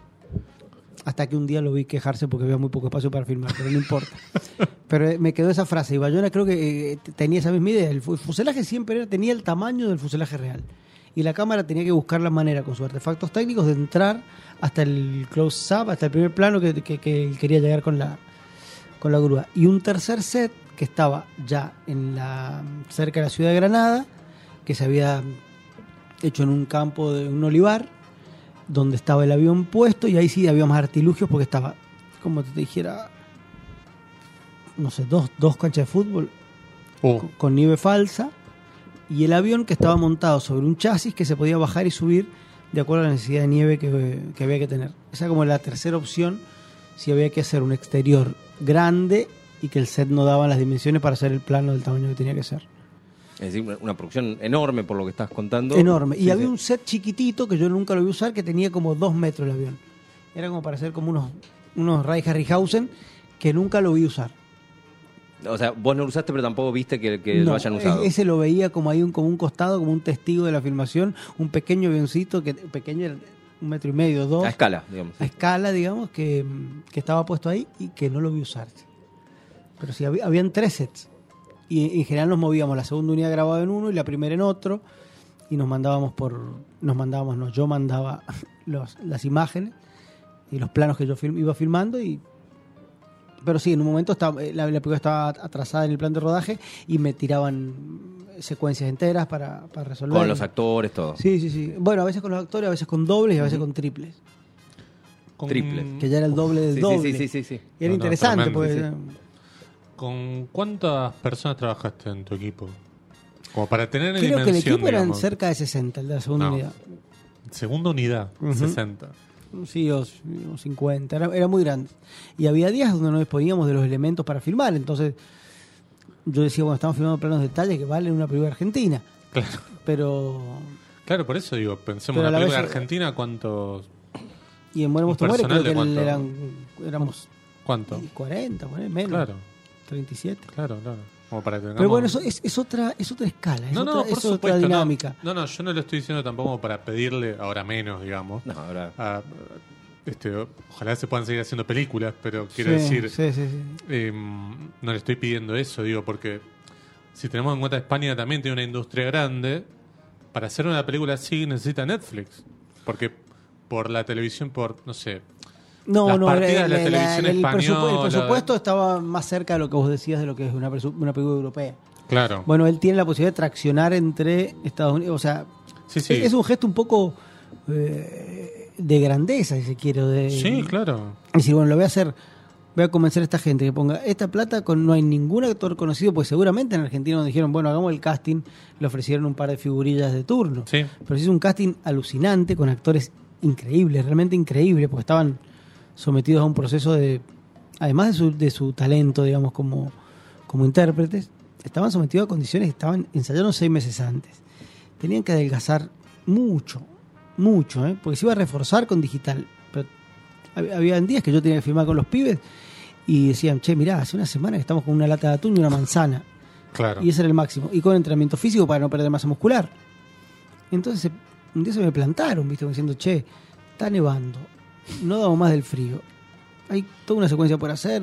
[SPEAKER 4] Hasta que un día lo vi quejarse porque había muy poco espacio para filmar, pero no importa. Pero eh, me quedó esa frase. Y Bayona creo que eh, tenía esa misma idea. El fu- fuselaje siempre era- tenía el tamaño del fuselaje real. Y la cámara tenía que buscar la manera, con sus artefactos técnicos, de entrar hasta el close-up, hasta el primer plano que, que- que quería llegar con la, con la grúa. Y un tercer set que estaba ya en la cerca de la ciudad de Granada, que se había hecho en un campo de un olivar, donde estaba el avión puesto, y ahí sí había más artilugios porque estaba, como te dijera, no sé, dos, dos canchas de fútbol
[SPEAKER 1] Uh,
[SPEAKER 4] con, con nieve falsa, y el avión que estaba montado sobre un chasis que se podía bajar y subir de acuerdo a la necesidad de nieve que, que había que tener. Esa como la tercera opción si había que hacer un exterior grande y que el set no daba las dimensiones para hacer el plano del tamaño que tenía que ser.
[SPEAKER 2] Es decir, una, producción enorme por lo que estás contando.
[SPEAKER 4] Enorme. Y
[SPEAKER 2] Sí,
[SPEAKER 4] había
[SPEAKER 2] sí.
[SPEAKER 4] un set chiquitito que yo nunca lo vi usar que tenía como dos metros el avión. Era como para hacer como unos, unos Ray Harryhausen que nunca lo vi usar.
[SPEAKER 2] O sea, vos no lo usaste, pero tampoco viste que, que
[SPEAKER 4] No,
[SPEAKER 2] lo hayan usado.
[SPEAKER 4] e- Ese lo veía como ahí un, como un costado, como un testigo de la filmación, un pequeño avioncito que pequeño un metro y medio, dos,
[SPEAKER 2] A escala, digamos.
[SPEAKER 4] a escala, digamos, que, que estaba puesto ahí y que no lo vi usar. Pero sí, había, habían tres sets. Y en general nos movíamos, la segunda unidad grababa en uno y la primera en otro. Y nos mandábamos por. Nos mandábamos, no, yo mandaba [LAUGHS] los, las imágenes y los planos que yo film- iba filmando. y Pero sí, en un momento estaba, eh, la, la película estaba atrasada en el plan de rodaje y me tiraban secuencias enteras para, para resolver.
[SPEAKER 2] Con los actores, todo.
[SPEAKER 4] Sí, sí, sí. Bueno, a veces con los actores, a veces con dobles y a veces con triples.
[SPEAKER 1] con-
[SPEAKER 2] triple.
[SPEAKER 4] Que ya era el doble del
[SPEAKER 2] Sí,
[SPEAKER 4] doble.
[SPEAKER 2] sí, sí, sí, sí.
[SPEAKER 4] Y era
[SPEAKER 1] No, no,
[SPEAKER 4] interesante,
[SPEAKER 1] tremendo,
[SPEAKER 4] porque
[SPEAKER 2] sí,
[SPEAKER 1] ¿Con cuántas personas trabajaste en tu equipo? Como para tener en
[SPEAKER 4] creo que el
[SPEAKER 1] dimensión,
[SPEAKER 4] equipo eran
[SPEAKER 1] digamos.
[SPEAKER 4] cerca de 60, el de la segunda
[SPEAKER 1] No.
[SPEAKER 4] unidad.
[SPEAKER 1] Segunda unidad,
[SPEAKER 4] Ujú.
[SPEAKER 1] 60.
[SPEAKER 4] Sí, o, o 50, era, era muy grande. Y había días donde no disponíamos de los elementos para filmar, entonces yo decía, bueno, estamos filmando planos de detalle que valen una película argentina,
[SPEAKER 1] Claro.
[SPEAKER 4] pero...
[SPEAKER 1] Claro, por eso digo, pensemos en la
[SPEAKER 4] la
[SPEAKER 1] película
[SPEAKER 4] vez-
[SPEAKER 1] argentina, ¿cuántos?
[SPEAKER 4] Y en Muere
[SPEAKER 1] ¿Un
[SPEAKER 4] Monstruo Muere creo que
[SPEAKER 1] cuánto?
[SPEAKER 4] eran, éramos
[SPEAKER 1] ¿Cuánto?
[SPEAKER 4] 40, ponele, menos,
[SPEAKER 1] Claro,
[SPEAKER 4] 37.
[SPEAKER 1] claro, claro. Como para que
[SPEAKER 4] Pero bueno, eso es, es otra es otra escala, es
[SPEAKER 1] No,
[SPEAKER 4] otra,
[SPEAKER 1] no, por supuesto.
[SPEAKER 4] dinámica.
[SPEAKER 1] No, no, yo no lo estoy diciendo tampoco para pedirle ahora menos, digamos.
[SPEAKER 2] No, ahora.
[SPEAKER 1] a- este, ojalá se puedan seguir haciendo películas, pero quiero
[SPEAKER 4] Sí,
[SPEAKER 1] decir,
[SPEAKER 4] sí, sí, sí.
[SPEAKER 1] eh, no le estoy pidiendo eso, digo, porque si tenemos en cuenta España también tiene una industria grande, para hacer una película así necesita Netflix, porque por la televisión, por, no sé,
[SPEAKER 4] No,
[SPEAKER 1] Las
[SPEAKER 4] no,
[SPEAKER 1] partidas
[SPEAKER 4] el,
[SPEAKER 1] de la
[SPEAKER 4] el-
[SPEAKER 1] televisión
[SPEAKER 4] el presupu-
[SPEAKER 1] española,
[SPEAKER 4] el presupuesto estaba más cerca de lo que vos decías de lo que es una, una película europea.
[SPEAKER 1] claro.
[SPEAKER 4] Bueno, él tiene la posibilidad de traccionar entre Estados Unidos, o sea,
[SPEAKER 1] Sí, sí.
[SPEAKER 4] es un gesto un poco eh, de grandeza, si se quiere. De,
[SPEAKER 1] sí, claro.
[SPEAKER 4] Y decir, bueno, lo voy a hacer, voy a convencer a esta gente que ponga esta plata con no hay ningún actor conocido, pues seguramente en Argentina nos dijeron, bueno, hagamos el casting, le ofrecieron un par de figurillas de turno.
[SPEAKER 1] Sí.
[SPEAKER 4] Pero se hizo un casting alucinante con actores increíble, realmente increíble, porque estaban sometidos a un proceso de, además de su, de su talento, digamos, como, como intérpretes, estaban sometidos a condiciones, estaban ensayaron seis meses antes. Tenían que adelgazar mucho, mucho, ¿eh? porque se iba a reforzar con digital. Pero hab- había días que yo tenía que firmar con los pibes y decían, che, mirá, hace una semana que estamos con una lata de atún y una manzana.
[SPEAKER 1] Claro.
[SPEAKER 4] Y ese era el máximo. Y con entrenamiento físico para no perder masa muscular. Entonces un día se me plantaron, ¿viste? Como diciendo, che, está nevando, no damos más del frío. Hay toda una secuencia por hacer,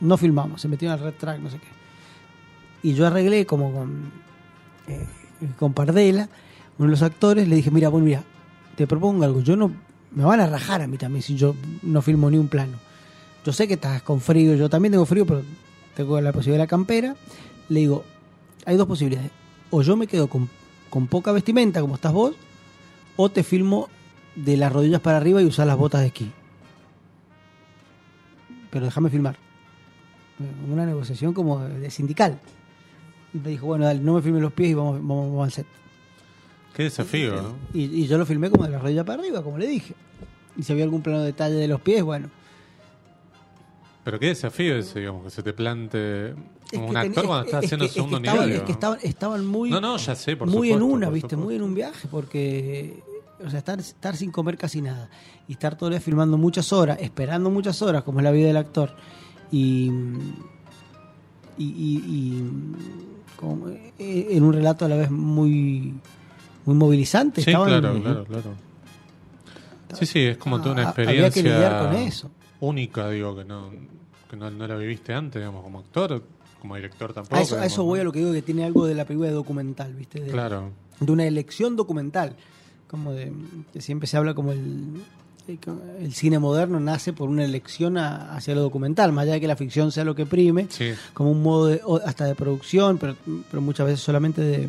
[SPEAKER 4] no filmamos, se metieron al red track, no sé qué. Y yo arreglé como con, eh, con Pardela, uno de los actores, le dije, mira, bueno, mira, te propongo algo, yo no, me van a rajar a mí también si yo no filmo ni un plano. Yo sé que estás con frío, yo también tengo frío, pero tengo la posibilidad de la campera. Le digo, hay dos posibilidades. O yo me quedo con, con poca vestimenta, como estás vos, o te filmo de las rodillas para arriba y usar las botas de esquí. Pero déjame filmar. Eh, Una negociación como de sindical. Y me dijo, bueno, dale, no me filmes los pies y vamos, vamos, vamos al set.
[SPEAKER 1] Qué desafío, ¿no?
[SPEAKER 4] Y, y yo lo filmé como de la rodilla para arriba, como le dije. Y si había algún plano de detalle de los pies, bueno.
[SPEAKER 1] Pero qué desafío ese, digamos, que se te plante como un actor cuando
[SPEAKER 4] es-
[SPEAKER 1] está
[SPEAKER 4] es
[SPEAKER 1] haciendo
[SPEAKER 4] que
[SPEAKER 1] segundo
[SPEAKER 4] estaban-
[SPEAKER 1] nivel.
[SPEAKER 4] Es que estaban, estaban muy,
[SPEAKER 1] No, no, ya sé, por
[SPEAKER 4] muy
[SPEAKER 1] supuesto,
[SPEAKER 4] en una,
[SPEAKER 1] por
[SPEAKER 4] ¿viste?
[SPEAKER 1] supuesto.
[SPEAKER 4] Muy en un viaje, porque. O sea, estar, estar sin comer casi nada. Y estar todo el día filmando muchas horas, esperando muchas horas, como es la vida del actor. Y. Y. y- y como, eh, en un relato a la vez muy. Muy movilizante.
[SPEAKER 1] Sí,
[SPEAKER 4] Estaban-
[SPEAKER 1] claro, claro, claro. Sí, sí, es como toda una
[SPEAKER 4] Ah,
[SPEAKER 1] experiencia
[SPEAKER 4] había que lidiar con eso.
[SPEAKER 1] única, digo, que no, que no, no la viviste antes, digamos, como actor, como director tampoco.
[SPEAKER 4] A eso, a eso voy a lo que digo, que tiene algo de la película de documental, ¿viste? De,
[SPEAKER 1] Claro.
[SPEAKER 4] de una elección documental. Como de. que siempre se habla como el. El cine moderno nace por una elección a- hacia lo documental, más allá de que la ficción sea lo que prime,
[SPEAKER 1] Sí,
[SPEAKER 4] como un modo de- hasta de producción, pero, pero muchas veces solamente de,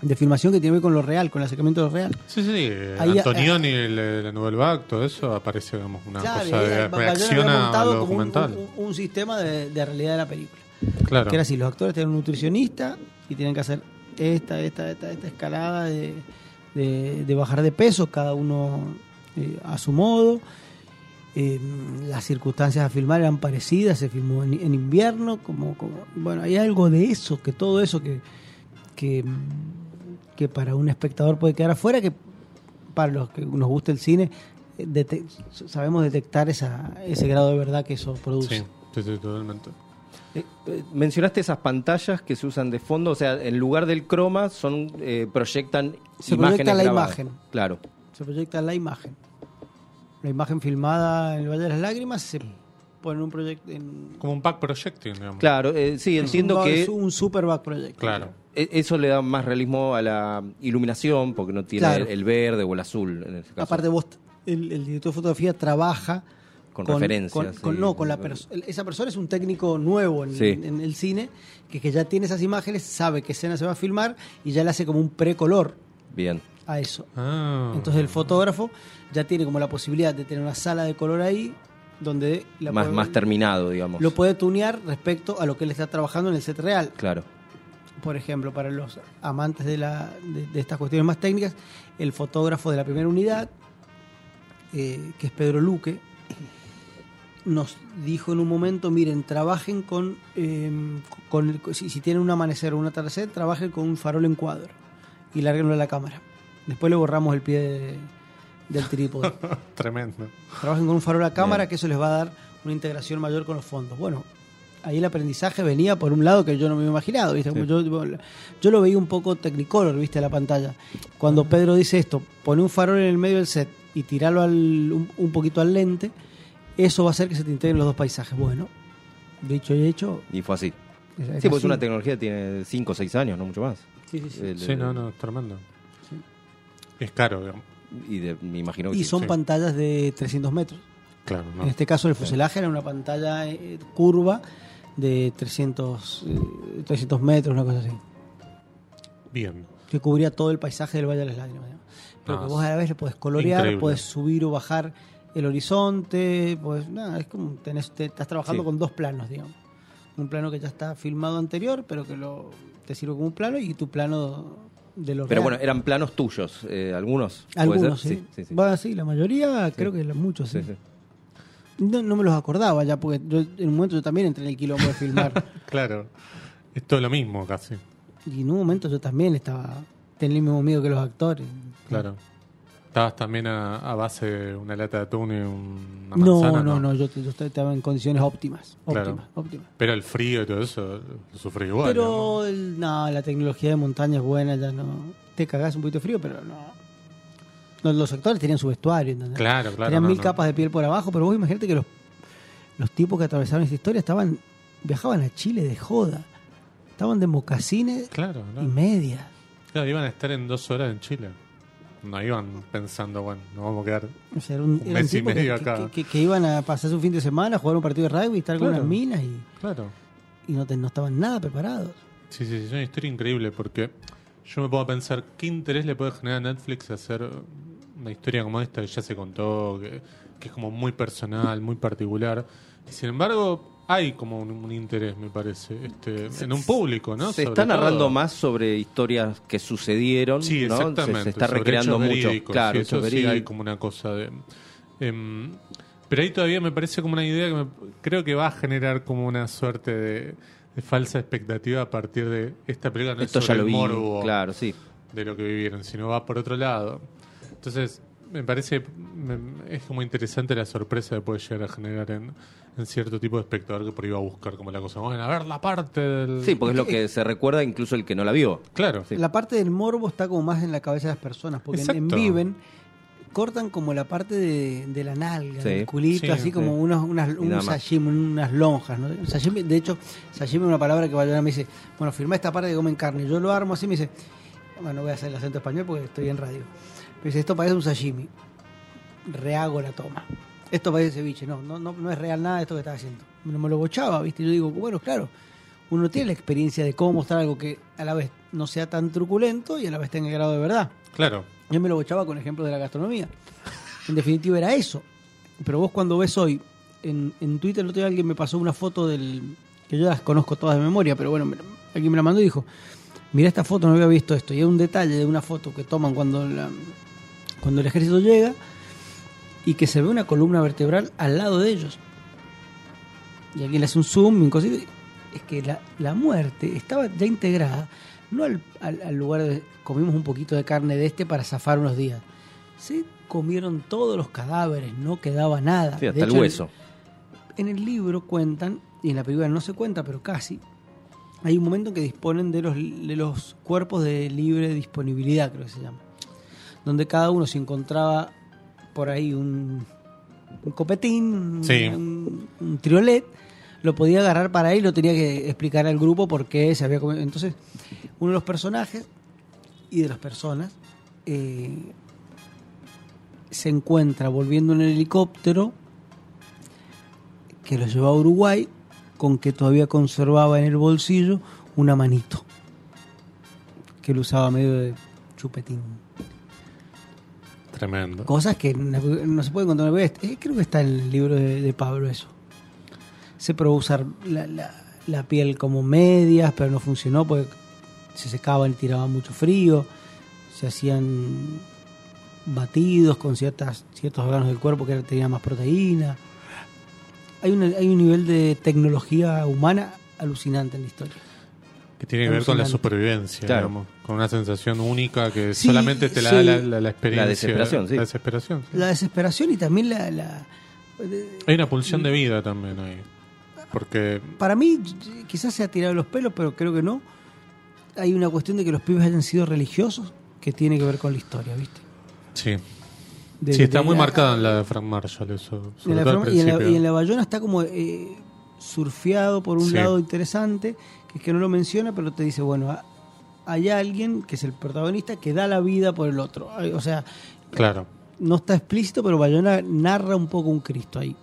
[SPEAKER 4] de filmación que tiene que ver con lo real, con el acercamiento de lo real.
[SPEAKER 1] sí, sí. eh,
[SPEAKER 4] Ahí-
[SPEAKER 1] Antonioni, el, el Nouvelle Vague, todo eso aparece, digamos, una
[SPEAKER 4] Claro,
[SPEAKER 1] cosa de reacción a lo
[SPEAKER 4] como un,
[SPEAKER 1] documental.
[SPEAKER 4] un- un sistema de, de realidad de la película.
[SPEAKER 1] claro.
[SPEAKER 4] Que era así, los actores tienen un nutricionista y tienen que hacer esta, esta, esta, esta escalada de, de- bajar de peso, cada uno eh, a su modo. Eh, las circunstancias a filmar eran parecidas, se filmó en, en invierno, como, como bueno, hay algo de eso, que todo eso que, que, que para un espectador puede quedar afuera, que para los que nos gusta el cine, eh, sabemos detectar esa, ese grado de verdad que eso produce.
[SPEAKER 1] Sí, totalmente.
[SPEAKER 2] Eh, eh, mencionaste esas pantallas que se usan de fondo, o sea, en lugar del croma son eh, proyectan
[SPEAKER 4] Se
[SPEAKER 2] imágenes
[SPEAKER 4] proyecta la
[SPEAKER 2] grabadas.
[SPEAKER 4] imagen.
[SPEAKER 2] Claro.
[SPEAKER 4] se proyecta la imagen. La imagen filmada en el Valle de las Lágrimas se pone en un proyecto. En,
[SPEAKER 1] Como un pack projecting, digamos.
[SPEAKER 2] Claro, eh, sí, entiendo
[SPEAKER 4] un,
[SPEAKER 2] que
[SPEAKER 4] es un super back project.
[SPEAKER 1] Claro.
[SPEAKER 2] e- eso le da más realismo a la iluminación porque no tiene
[SPEAKER 4] Claro.
[SPEAKER 2] el, el verde o el azul en este caso.
[SPEAKER 4] Aparte, vos, el, el director de fotografía trabaja
[SPEAKER 2] Con referencias,
[SPEAKER 4] con- no, con la perso- esa persona es un técnico nuevo en,
[SPEAKER 2] Sí.
[SPEAKER 4] en el cine que, que ya tiene esas imágenes, sabe qué escena se va a filmar y ya le hace como un precolor
[SPEAKER 2] Bien.
[SPEAKER 4] a eso.
[SPEAKER 1] Ah.
[SPEAKER 4] Entonces el fotógrafo ya tiene como la posibilidad de tener una sala de color ahí donde la
[SPEAKER 2] más,
[SPEAKER 4] puede-
[SPEAKER 2] más terminado, digamos.
[SPEAKER 4] lo puede tunear respecto a lo que él está trabajando en el set real.
[SPEAKER 2] Claro.
[SPEAKER 4] Por ejemplo, para los amantes de, la, de, de estas cuestiones más técnicas, el fotógrafo de la primera unidad, eh, que es Pedro Luque, nos dijo en un momento, miren, trabajen con, eh, con el- si, si tienen un amanecer o un atardecer, trabajen con un farol en cuadro y lárguenlo a la cámara. Después le borramos el pie de- del trípode. [LAUGHS]
[SPEAKER 1] Tremendo.
[SPEAKER 4] Trabajen con un farol a cámara,
[SPEAKER 2] Bien.
[SPEAKER 4] que eso les va a dar una integración mayor con los fondos. Bueno, ahí el aprendizaje venía por un lado que yo no me había imaginado, ¿viste? Yo, yo lo veía un poco technicolor, ¿viste? La pantalla. Cuando Pedro dice esto, pone un farol en el medio del set y tirarlo un poquito al lente, eso va a hacer que se te integren los dos paisajes. Bueno, dicho y hecho.
[SPEAKER 2] Y fue así.
[SPEAKER 4] es- es
[SPEAKER 2] Sí, porque es una tecnología que tiene 5 o 6 años, no mucho más.
[SPEAKER 4] Sí, sí, sí.
[SPEAKER 2] El-
[SPEAKER 1] Sí, no, no, es tremendo. Es caro, digamos.
[SPEAKER 2] Y de- me imagino que
[SPEAKER 4] Y
[SPEAKER 2] sí.
[SPEAKER 4] son
[SPEAKER 1] sí.
[SPEAKER 4] pantallas de 300 metros.
[SPEAKER 1] Claro, no.
[SPEAKER 4] En este caso el fuselaje era una pantalla eh, curva de 300, eh, 300 metros, una cosa así,
[SPEAKER 1] Bien.
[SPEAKER 4] que cubría todo el paisaje del Valle de las Lágrimas. digamos. Pero
[SPEAKER 1] Ah,
[SPEAKER 4] que vos a la vez le podés colorear,
[SPEAKER 1] increíble.
[SPEAKER 4] podés subir o bajar el horizonte, pues nada, es como tenés, te- estás trabajando
[SPEAKER 2] Sí.
[SPEAKER 4] con dos planos, digamos. Un plano que ya está filmado anterior, pero que lo, te sirve como un plano y tu plano de lo
[SPEAKER 2] Pero
[SPEAKER 4] real.
[SPEAKER 2] bueno, eran planos tuyos, eh, algunos. ¿puede
[SPEAKER 4] Algunos, sí.
[SPEAKER 2] Sí, sí, sí.
[SPEAKER 4] Va, sí, la mayoría, creo que muchos, sí. No, no me los acordaba ya, porque yo, en un momento yo también entré en el quilombo de filmar. [LAUGHS]
[SPEAKER 1] Claro. Es todo lo mismo casi.
[SPEAKER 4] y en un momento yo también estaba, tenía el mismo miedo que los actores.
[SPEAKER 1] Claro. Estabas también a, a base de una lata de atún y una
[SPEAKER 4] No,
[SPEAKER 1] manzana.
[SPEAKER 4] no, no, yo, yo estaba en condiciones óptimas.
[SPEAKER 1] Claro.
[SPEAKER 4] Óptimas, óptimas.
[SPEAKER 1] Pero el frío y todo eso lo sufrí igual.
[SPEAKER 4] Pero no, la tecnología de montaña es buena, ya no. Te cagás un poquito de frío, pero no. Los, los actores tenían su vestuario, ¿entendés?
[SPEAKER 1] Claro, claro.
[SPEAKER 4] Tenían
[SPEAKER 1] no,
[SPEAKER 4] mil
[SPEAKER 1] no.
[SPEAKER 4] capas de piel por abajo, pero vos imagínate que los, los tipos que atravesaron esta historia estaban viajaban a Chile de joda. Estaban de mocasines
[SPEAKER 1] Claro,
[SPEAKER 4] y
[SPEAKER 1] no.
[SPEAKER 4] media.
[SPEAKER 1] Claro, iban a estar en dos horas en Chile. No iban pensando, bueno, nos vamos a quedar.
[SPEAKER 4] O sea, era un,
[SPEAKER 1] mes y medio
[SPEAKER 4] que-
[SPEAKER 1] acá.
[SPEAKER 4] que- que iban a pasar un fin de semana, jugar un partido de rugby, estar con
[SPEAKER 1] Claro.
[SPEAKER 4] unas minas y,
[SPEAKER 1] Claro.
[SPEAKER 4] y no, te- no estaban nada preparados.
[SPEAKER 1] Sí, sí, sí, es una historia increíble porque yo me puedo pensar qué interés le puede generar a Netflix hacer una historia como esta que ya se contó, que, que es como muy personal, muy particular. Y sin embargo, hay como un, un interés, me parece, este, en un público, ¿no?
[SPEAKER 2] Se
[SPEAKER 1] Sobre
[SPEAKER 2] está narrando
[SPEAKER 1] todo.
[SPEAKER 2] más sobre historias que sucedieron.
[SPEAKER 1] Sí, exactamente.
[SPEAKER 2] Se, está recreando mucho. Claro,
[SPEAKER 1] sí, eso sí hay como una cosa de. em, pero ahí todavía me parece como una idea que me- creo que va a generar como una suerte de, de falsa expectativa a partir de esta película. No
[SPEAKER 2] Esto
[SPEAKER 1] es
[SPEAKER 2] ya
[SPEAKER 1] sobre
[SPEAKER 2] lo
[SPEAKER 1] el
[SPEAKER 2] vi.
[SPEAKER 1] morbo
[SPEAKER 2] Claro, sí.
[SPEAKER 1] de lo que vivieron, sino va por otro lado. Entonces, me parece me- es como interesante la sorpresa que puede llegar a generar en, en cierto tipo de espectador que por ahí va a buscar como la cosa. Bueno, a ver la parte del.
[SPEAKER 2] Sí, porque es lo que se recuerda incluso el que no la vio.
[SPEAKER 1] Claro.
[SPEAKER 2] Sí.
[SPEAKER 4] La parte del morbo está como más en la cabeza de las personas, porque en- en
[SPEAKER 1] Exacto.
[SPEAKER 4] Viven cortan como la parte de, de la nalga,
[SPEAKER 2] Sí.
[SPEAKER 4] del culito,
[SPEAKER 1] Sí,
[SPEAKER 4] así
[SPEAKER 1] sí.
[SPEAKER 4] como unos, unas, un sashimi, unas lonjas. ¿no? Sashimi, de hecho, sashimi es una palabra que Bayona me dice, bueno, firma esta parte que comen carne. Yo lo armo así, me dice, bueno, no voy a hacer el acento español porque estoy en radio. Me dice, esto parece un sashimi. Rehago la toma. Esto parece ceviche. No, no, no, no es real nada de esto que estás haciendo. No me lo bochaba, ¿viste? Yo digo, bueno, claro, uno tiene la experiencia de cómo mostrar algo que a la vez no sea tan truculento y a la vez tenga grado de verdad.
[SPEAKER 1] Claro.
[SPEAKER 4] Yo me lo bochaba con ejemplos de la gastronomía. En definitiva era eso. Pero vos cuando ves hoy, en, en Twitter el otro día alguien me pasó una foto del... que yo las conozco todas de memoria, pero bueno, me- alguien me la mandó y dijo, mira esta foto, no había visto esto. Y hay un detalle de una foto que toman cuando, la- cuando el ejército llega y que se ve una columna vertebral al lado de ellos. Y alguien le hace un zoom un cosito. Es que la, la muerte estaba ya integrada, no al, al- al lugar de comimos un poquito de carne de este para zafar unos días. Se comieron todos los cadáveres, no quedaba nada.
[SPEAKER 2] Sí,
[SPEAKER 4] De
[SPEAKER 2] hasta el
[SPEAKER 4] en-
[SPEAKER 2] hueso.
[SPEAKER 4] en el libro cuentan, y en la película no se cuenta, pero casi, hay un momento en que disponen de los, de los cuerpos de libre disponibilidad, creo que se llama. Donde cada uno se encontraba por ahí un, un copetín, un-
[SPEAKER 1] Sí.
[SPEAKER 4] un, un triolet, lo podía agarrar para y lo tenía que explicar al grupo por qué se había comido. Entonces, uno de los personajes y de las personas eh, se encuentra volviendo en el helicóptero que lo llevaba a Uruguay con que todavía conservaba en el bolsillo una manito que lo usaba medio de chupetín. Cosas que no se puede encontrar en la película. Eh, Creo que está en el libro de, Pablo eso. Se probó usar la, la- la piel como medias, pero no funcionó porque se secaban y tiraban mucho frío. Se hacían batidos con ciertas ciertos órganos del cuerpo que tenían más proteína. Hay, una- hay un nivel de tecnología humana alucinante en la historia.
[SPEAKER 1] Que tiene que ver con la supervivencia,
[SPEAKER 2] Claro.
[SPEAKER 1] digamos, con una sensación única que
[SPEAKER 4] Sí,
[SPEAKER 1] solamente te la
[SPEAKER 4] sí.
[SPEAKER 1] da la, la- la experiencia.
[SPEAKER 2] La desesperación, sí.
[SPEAKER 1] La desesperación, sí.
[SPEAKER 4] La desesperación y también la... la-
[SPEAKER 1] Hay una pulsión de vida también ahí. Porque,
[SPEAKER 4] Para mí, quizás se ha tirado los pelos, pero creo que no. Hay una cuestión de que los pibes hayan sido religiosos que tiene que ver con la historia, ¿viste?
[SPEAKER 1] sí.
[SPEAKER 4] De-
[SPEAKER 1] sí, está
[SPEAKER 4] de-
[SPEAKER 1] muy marcada en la de Frank Marshall, eso.
[SPEAKER 4] en
[SPEAKER 1] Sobre
[SPEAKER 4] la
[SPEAKER 1] todo al
[SPEAKER 4] forma- y, en la, y en la Bayona está como eh, surfeado por un
[SPEAKER 1] Sí.
[SPEAKER 4] lado interesante, que es que no lo menciona, pero te dice, bueno, ha- hay alguien que es el protagonista que da la vida por el otro. O sea,
[SPEAKER 1] Claro.
[SPEAKER 4] no está explícito, pero Bayona narra un poco un Cristo ahí.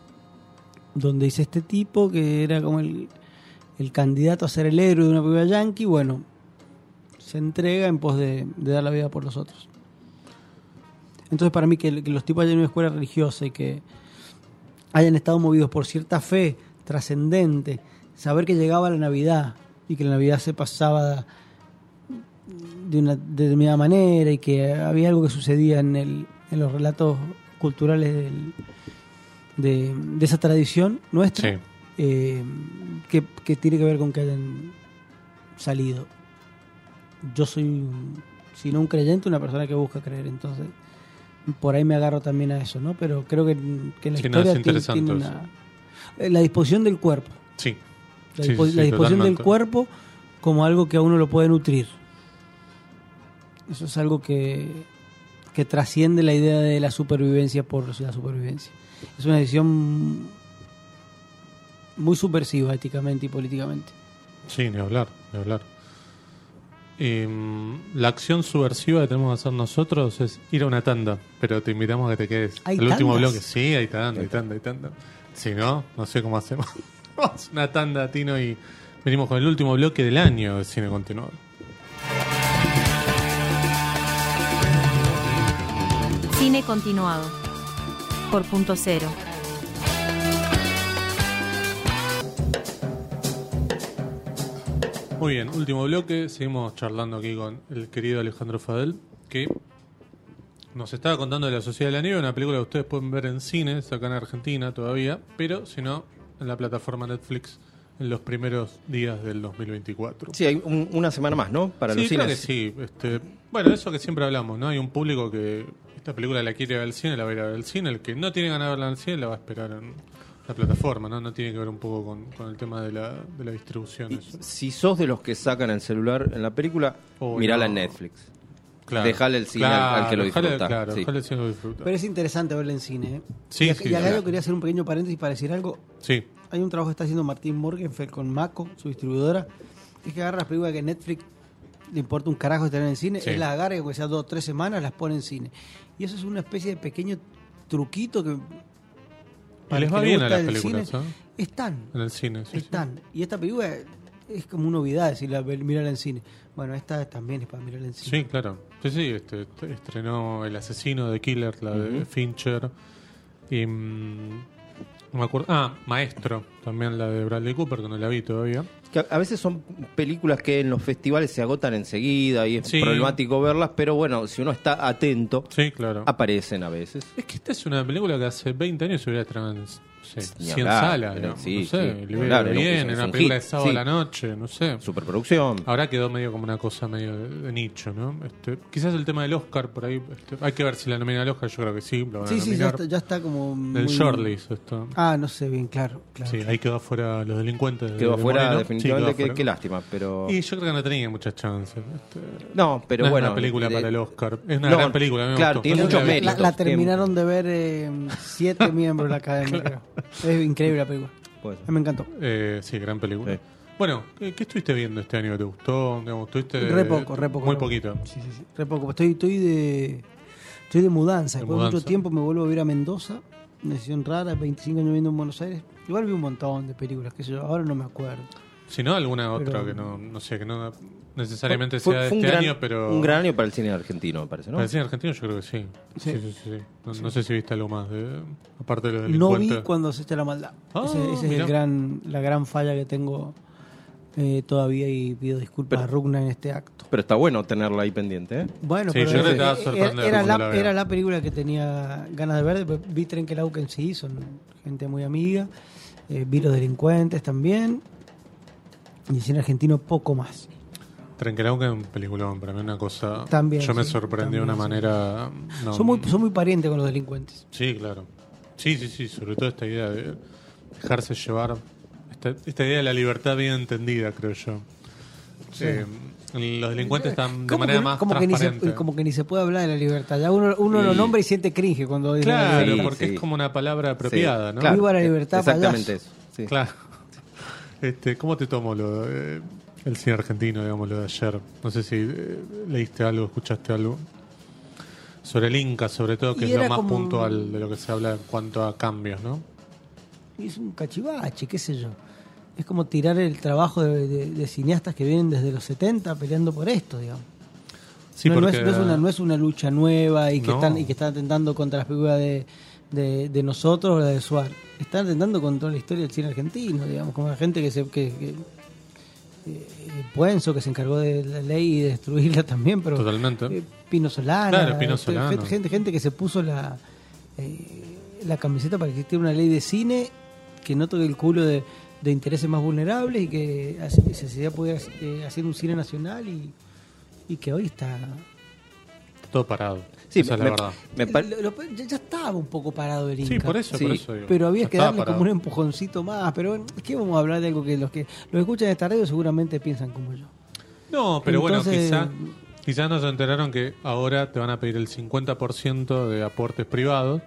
[SPEAKER 4] Donde dice este tipo que era como el, el candidato a ser el héroe de una película yankee, bueno, se entrega en pos de, de dar la vida por los otros. Entonces para mí que, que los tipos hayan ido a una escuela religiosa y que hayan estado movidos por cierta fe trascendente, saber que llegaba la Navidad y que la Navidad se pasaba de una determinada manera y que había algo que sucedía en, el, en los relatos culturales del- de, de esa tradición nuestra
[SPEAKER 1] Sí.
[SPEAKER 4] eh, que, que tiene que ver con que hayan salido. Yo soy, un- si no un creyente, una persona que busca creer, entonces por ahí me agarro también a eso, ¿no? Pero creo que, que la
[SPEAKER 1] Sí,
[SPEAKER 4] historia tiene- tiene una- eh, la disposición del cuerpo,
[SPEAKER 1] Sí.
[SPEAKER 4] La,
[SPEAKER 1] Sí,
[SPEAKER 4] dispo-
[SPEAKER 1] sí,
[SPEAKER 4] la disposición del cuerpo como algo que a uno lo puede nutrir. Eso es algo que, que trasciende la idea de la supervivencia por la supervivencia. Es una decisión muy subversiva éticamente y políticamente.
[SPEAKER 1] Sí, ni hablar, ni hablar. Em, la acción subversiva que tenemos que hacer nosotros es ir a una tanda, pero te invitamos a que te quedes.
[SPEAKER 4] ¿Hay
[SPEAKER 1] El último bloque, sí, hay tanda, hay tanda, hay tanda. Si no, no sé cómo hacemos. Vamos una tanda, Tino, y venimos con el último bloque del año de Cine Continuado.
[SPEAKER 3] Cine continuado. Por punto cero.
[SPEAKER 1] Muy bien, último bloque. Seguimos charlando aquí con el querido Alejandro Fadel, que nos estaba contando de La Sociedad de la Nieve, una película que ustedes pueden ver en cines, acá en Argentina todavía, pero si no, en la plataforma Netflix en los primeros días del 2024.
[SPEAKER 2] Sí, hay un- una semana más, ¿no? Para
[SPEAKER 1] Sí,
[SPEAKER 2] los
[SPEAKER 1] creo
[SPEAKER 2] cines.
[SPEAKER 1] que sí. Este, bueno, eso que siempre hablamos, ¿no? Hay un público que esta película la quiere ver al cine, la va a ir a ver al cine. El que no tiene ganas de verla al cine la va a esperar en la plataforma, ¿no? No tiene que ver un poco con, con el tema de la, de la distribución.
[SPEAKER 2] Y
[SPEAKER 1] eso.
[SPEAKER 2] si sos de los que sacan el celular en la película,
[SPEAKER 1] Oh,
[SPEAKER 2] mirala
[SPEAKER 1] no.
[SPEAKER 2] en Netflix.
[SPEAKER 1] Claro.
[SPEAKER 2] Dejale el cine al- al que lo
[SPEAKER 1] dejale-
[SPEAKER 2] disfruta.
[SPEAKER 1] Claro,
[SPEAKER 2] Sí.
[SPEAKER 1] dejale el cine lo disfruta.
[SPEAKER 4] Pero es interesante verla en cine. ¿eh?
[SPEAKER 1] Sí,
[SPEAKER 4] y, ac-
[SPEAKER 1] sí,
[SPEAKER 4] y quería hacer un pequeño paréntesis para decir algo.
[SPEAKER 1] Sí,
[SPEAKER 4] Hay un trabajo que está haciendo Martín Morgenfeld con Mako, su distribuidora, es que agarra las películas que Netflix le importa un carajo de tener en cine,
[SPEAKER 1] Sí.
[SPEAKER 4] él las agarra y aunque sea dos o tres semanas las pone en cine. Y eso es una especie de pequeño truquito que...
[SPEAKER 1] y les
[SPEAKER 4] el
[SPEAKER 1] va bien a las
[SPEAKER 4] el
[SPEAKER 1] películas,
[SPEAKER 4] cine. Están,
[SPEAKER 1] En el cine, sí, sí.
[SPEAKER 4] están. Y esta película es como novedad decirla, ver- mirarla en cine. Bueno, esta también es para mirarla en cine.
[SPEAKER 1] Sí, claro. Sí, sí, este, este, estrenó El asesino de Killer, la de. Fincher. Y. no me acuerdo. Ah, Maestro, también la de Bradley Cooper, que no la vi todavía.
[SPEAKER 2] Que a- a veces son películas que en los festivales se agotan enseguida y es
[SPEAKER 1] Sí.
[SPEAKER 2] problemático verlas, pero bueno, si uno está atento,
[SPEAKER 1] Sí, claro.
[SPEAKER 2] aparecen a veces.
[SPEAKER 1] Es que esta es una película que hace 20 años se hubiera estrenado
[SPEAKER 2] Ni
[SPEAKER 1] 100
[SPEAKER 2] hablar,
[SPEAKER 1] salas.
[SPEAKER 2] pero
[SPEAKER 1] ¿no?
[SPEAKER 2] sí,
[SPEAKER 1] no sé,
[SPEAKER 2] sí,
[SPEAKER 1] le
[SPEAKER 2] es un-
[SPEAKER 1] bien,
[SPEAKER 2] es
[SPEAKER 1] en
[SPEAKER 2] un
[SPEAKER 1] una película de sábado
[SPEAKER 2] sí.
[SPEAKER 1] a la noche, no sé.
[SPEAKER 2] Superproducción.
[SPEAKER 1] Ahora quedó medio como una cosa medio de, de nicho, ¿no? Este, quizás el tema del Oscar por ahí. este, hay que ver si la nominan al Oscar, yo creo que sí. Lo van a
[SPEAKER 4] Sí, sí, ya está, ya está como...
[SPEAKER 1] Del
[SPEAKER 4] muy-
[SPEAKER 1] shortlist esto.
[SPEAKER 4] Ah, no sé bien, claro. claro.
[SPEAKER 1] Sí, ahí quedó afuera los delincuentes. de-
[SPEAKER 2] Quedó
[SPEAKER 1] de
[SPEAKER 2] afuera,
[SPEAKER 1] Moreno.
[SPEAKER 2] definitivamente.
[SPEAKER 1] Sí, quedó
[SPEAKER 2] qué, lástima, pero.
[SPEAKER 1] Y yo creo que no tenía muchas chances. este,
[SPEAKER 2] No, pero
[SPEAKER 1] no es
[SPEAKER 2] bueno.
[SPEAKER 1] una película
[SPEAKER 2] de-
[SPEAKER 1] para el Oscar. Es una
[SPEAKER 2] No,
[SPEAKER 1] gran película. me
[SPEAKER 2] claro, tiene muchos
[SPEAKER 1] si la
[SPEAKER 4] terminaron de ver eh, siete miembros de la academia. Es increíble la película.
[SPEAKER 2] Puede ser.
[SPEAKER 4] Me encantó.
[SPEAKER 1] Eh, sí, gran película.
[SPEAKER 2] Sí.
[SPEAKER 1] Bueno, ¿qué, qué estuviste viendo este año te gustó? Digamos, ¿tuviste
[SPEAKER 4] Re poco, re poco.
[SPEAKER 1] Muy
[SPEAKER 4] re
[SPEAKER 1] poquito.
[SPEAKER 4] Sí, sí, sí. Re poco. Estoy, estoy de estoy de mudanza.
[SPEAKER 1] De
[SPEAKER 4] Después de mucho tiempo me vuelvo a vivir a Mendoza. Una decisión rara, 25 años viviendo en Buenos Aires. Igual vi un montón de películas, qué sé yo. Ahora no me acuerdo.
[SPEAKER 1] Si no, alguna otra
[SPEAKER 4] Pero-
[SPEAKER 1] que no, no sé, que no necesariamente
[SPEAKER 2] Fue-
[SPEAKER 1] sea de
[SPEAKER 2] fue un
[SPEAKER 1] este
[SPEAKER 2] gran-
[SPEAKER 1] año, pero.
[SPEAKER 2] Un gran año para el cine argentino, me parece, ¿no?
[SPEAKER 1] Para el cine argentino yo creo que sí. Sí,
[SPEAKER 4] Sí.
[SPEAKER 1] sí, sí. sí. No, no sé si viste algo más, de, aparte de los
[SPEAKER 4] No
[SPEAKER 1] delincuentes.
[SPEAKER 4] vi cuando se echa la maldad.
[SPEAKER 1] Ah,
[SPEAKER 4] ese ese es el gran, la gran falla que tengo eh, todavía y pido disculpas
[SPEAKER 2] Pero-
[SPEAKER 4] a Rugna en este acto.
[SPEAKER 2] Pero está bueno tenerla ahí pendiente, ¿eh?
[SPEAKER 4] Bueno,
[SPEAKER 1] Sí,
[SPEAKER 4] pero
[SPEAKER 1] yo creo que te va a
[SPEAKER 4] era-
[SPEAKER 1] sorprender
[SPEAKER 4] era, la, era la película que tenía ganas de ver. Vi Trenkelauken sí, son gente muy amiga. Eh, vi Los Delincuentes también. Y cine argentino poco más.
[SPEAKER 1] Trenquelauque es un peliculón, para mí una cosa...
[SPEAKER 4] También,
[SPEAKER 1] Yo me
[SPEAKER 4] sí,
[SPEAKER 1] sorprendí de una
[SPEAKER 4] sí.
[SPEAKER 1] manera... no-
[SPEAKER 4] son, muy, son muy parientes con los delincuentes.
[SPEAKER 1] Sí, claro. Sí, sí, sí, sobre todo esta idea de dejarse llevar, esta, esta idea de la libertad bien entendida, creo yo. Eh, los delincuentes están de
[SPEAKER 4] Como
[SPEAKER 1] manera
[SPEAKER 4] que,
[SPEAKER 1] más
[SPEAKER 4] como que ni se,
[SPEAKER 1] transparente.
[SPEAKER 4] como que ni se puede hablar de la libertad. Ya uno, uno
[SPEAKER 2] Sí.
[SPEAKER 4] lo nombra y siente cringe cuando dice la
[SPEAKER 1] Claro,
[SPEAKER 4] libertad.
[SPEAKER 1] porque
[SPEAKER 2] Sí.
[SPEAKER 1] es como una palabra apropiada,
[SPEAKER 2] Sí,
[SPEAKER 1] ¿no?
[SPEAKER 2] claro,
[SPEAKER 4] Viva la libertad,
[SPEAKER 2] Exactamente
[SPEAKER 4] payaso.
[SPEAKER 2] eso. sí.
[SPEAKER 1] Claro. Este, ¿Cómo te tomo lo de- el cine argentino, digamos, lo de ayer? No sé si eh, leíste algo, escuchaste algo. Sobre el Inca, sobre todo, que
[SPEAKER 4] Y
[SPEAKER 1] es lo más
[SPEAKER 4] como-
[SPEAKER 1] puntual de lo que se habla en cuanto a cambios, ¿no?
[SPEAKER 4] Y es un cachivache, qué sé yo. Es como tirar el trabajo de, de- de cineastas que vienen desde los 70 peleando por esto, digamos.
[SPEAKER 1] Sí,
[SPEAKER 4] no, es, no es una, no es una lucha nueva y que, están, y que están atentando contra las películas de, de, de nosotros o la de Suárez. Están atentando contra la historia del cine argentino, digamos, como la gente que se... Que, que, eh, Puenzo, que se encargó de la ley y de destruirla también, pero
[SPEAKER 1] Totalmente.
[SPEAKER 4] eh, Pino Solana,
[SPEAKER 1] Claro, Pino
[SPEAKER 4] este,
[SPEAKER 1] Solano.
[SPEAKER 4] gente, gente, que se puso la, eh, la camiseta para que existiera una ley de cine que no toque el culo de, de intereses más vulnerables y que se seguía poder hacer un cine nacional y, y que hoy está
[SPEAKER 1] Todo parado.
[SPEAKER 2] Sí,
[SPEAKER 1] Esa es la
[SPEAKER 2] me-
[SPEAKER 1] verdad.
[SPEAKER 2] me
[SPEAKER 4] Lo- lo- ya, estaba un poco parado el Inca.
[SPEAKER 1] Sí, por eso,
[SPEAKER 2] Sí,
[SPEAKER 1] por eso digo.
[SPEAKER 4] Pero había
[SPEAKER 1] Ya
[SPEAKER 4] que darle
[SPEAKER 1] parado.
[SPEAKER 4] como un empujoncito más. Pero bueno, es que vamos a hablar de algo que los que los escuchan esta radio seguramente piensan como yo.
[SPEAKER 1] No, pero
[SPEAKER 4] Entonces-
[SPEAKER 1] bueno, quizá, quizá no se enteraron que ahora te van a pedir el 50% de aportes privados.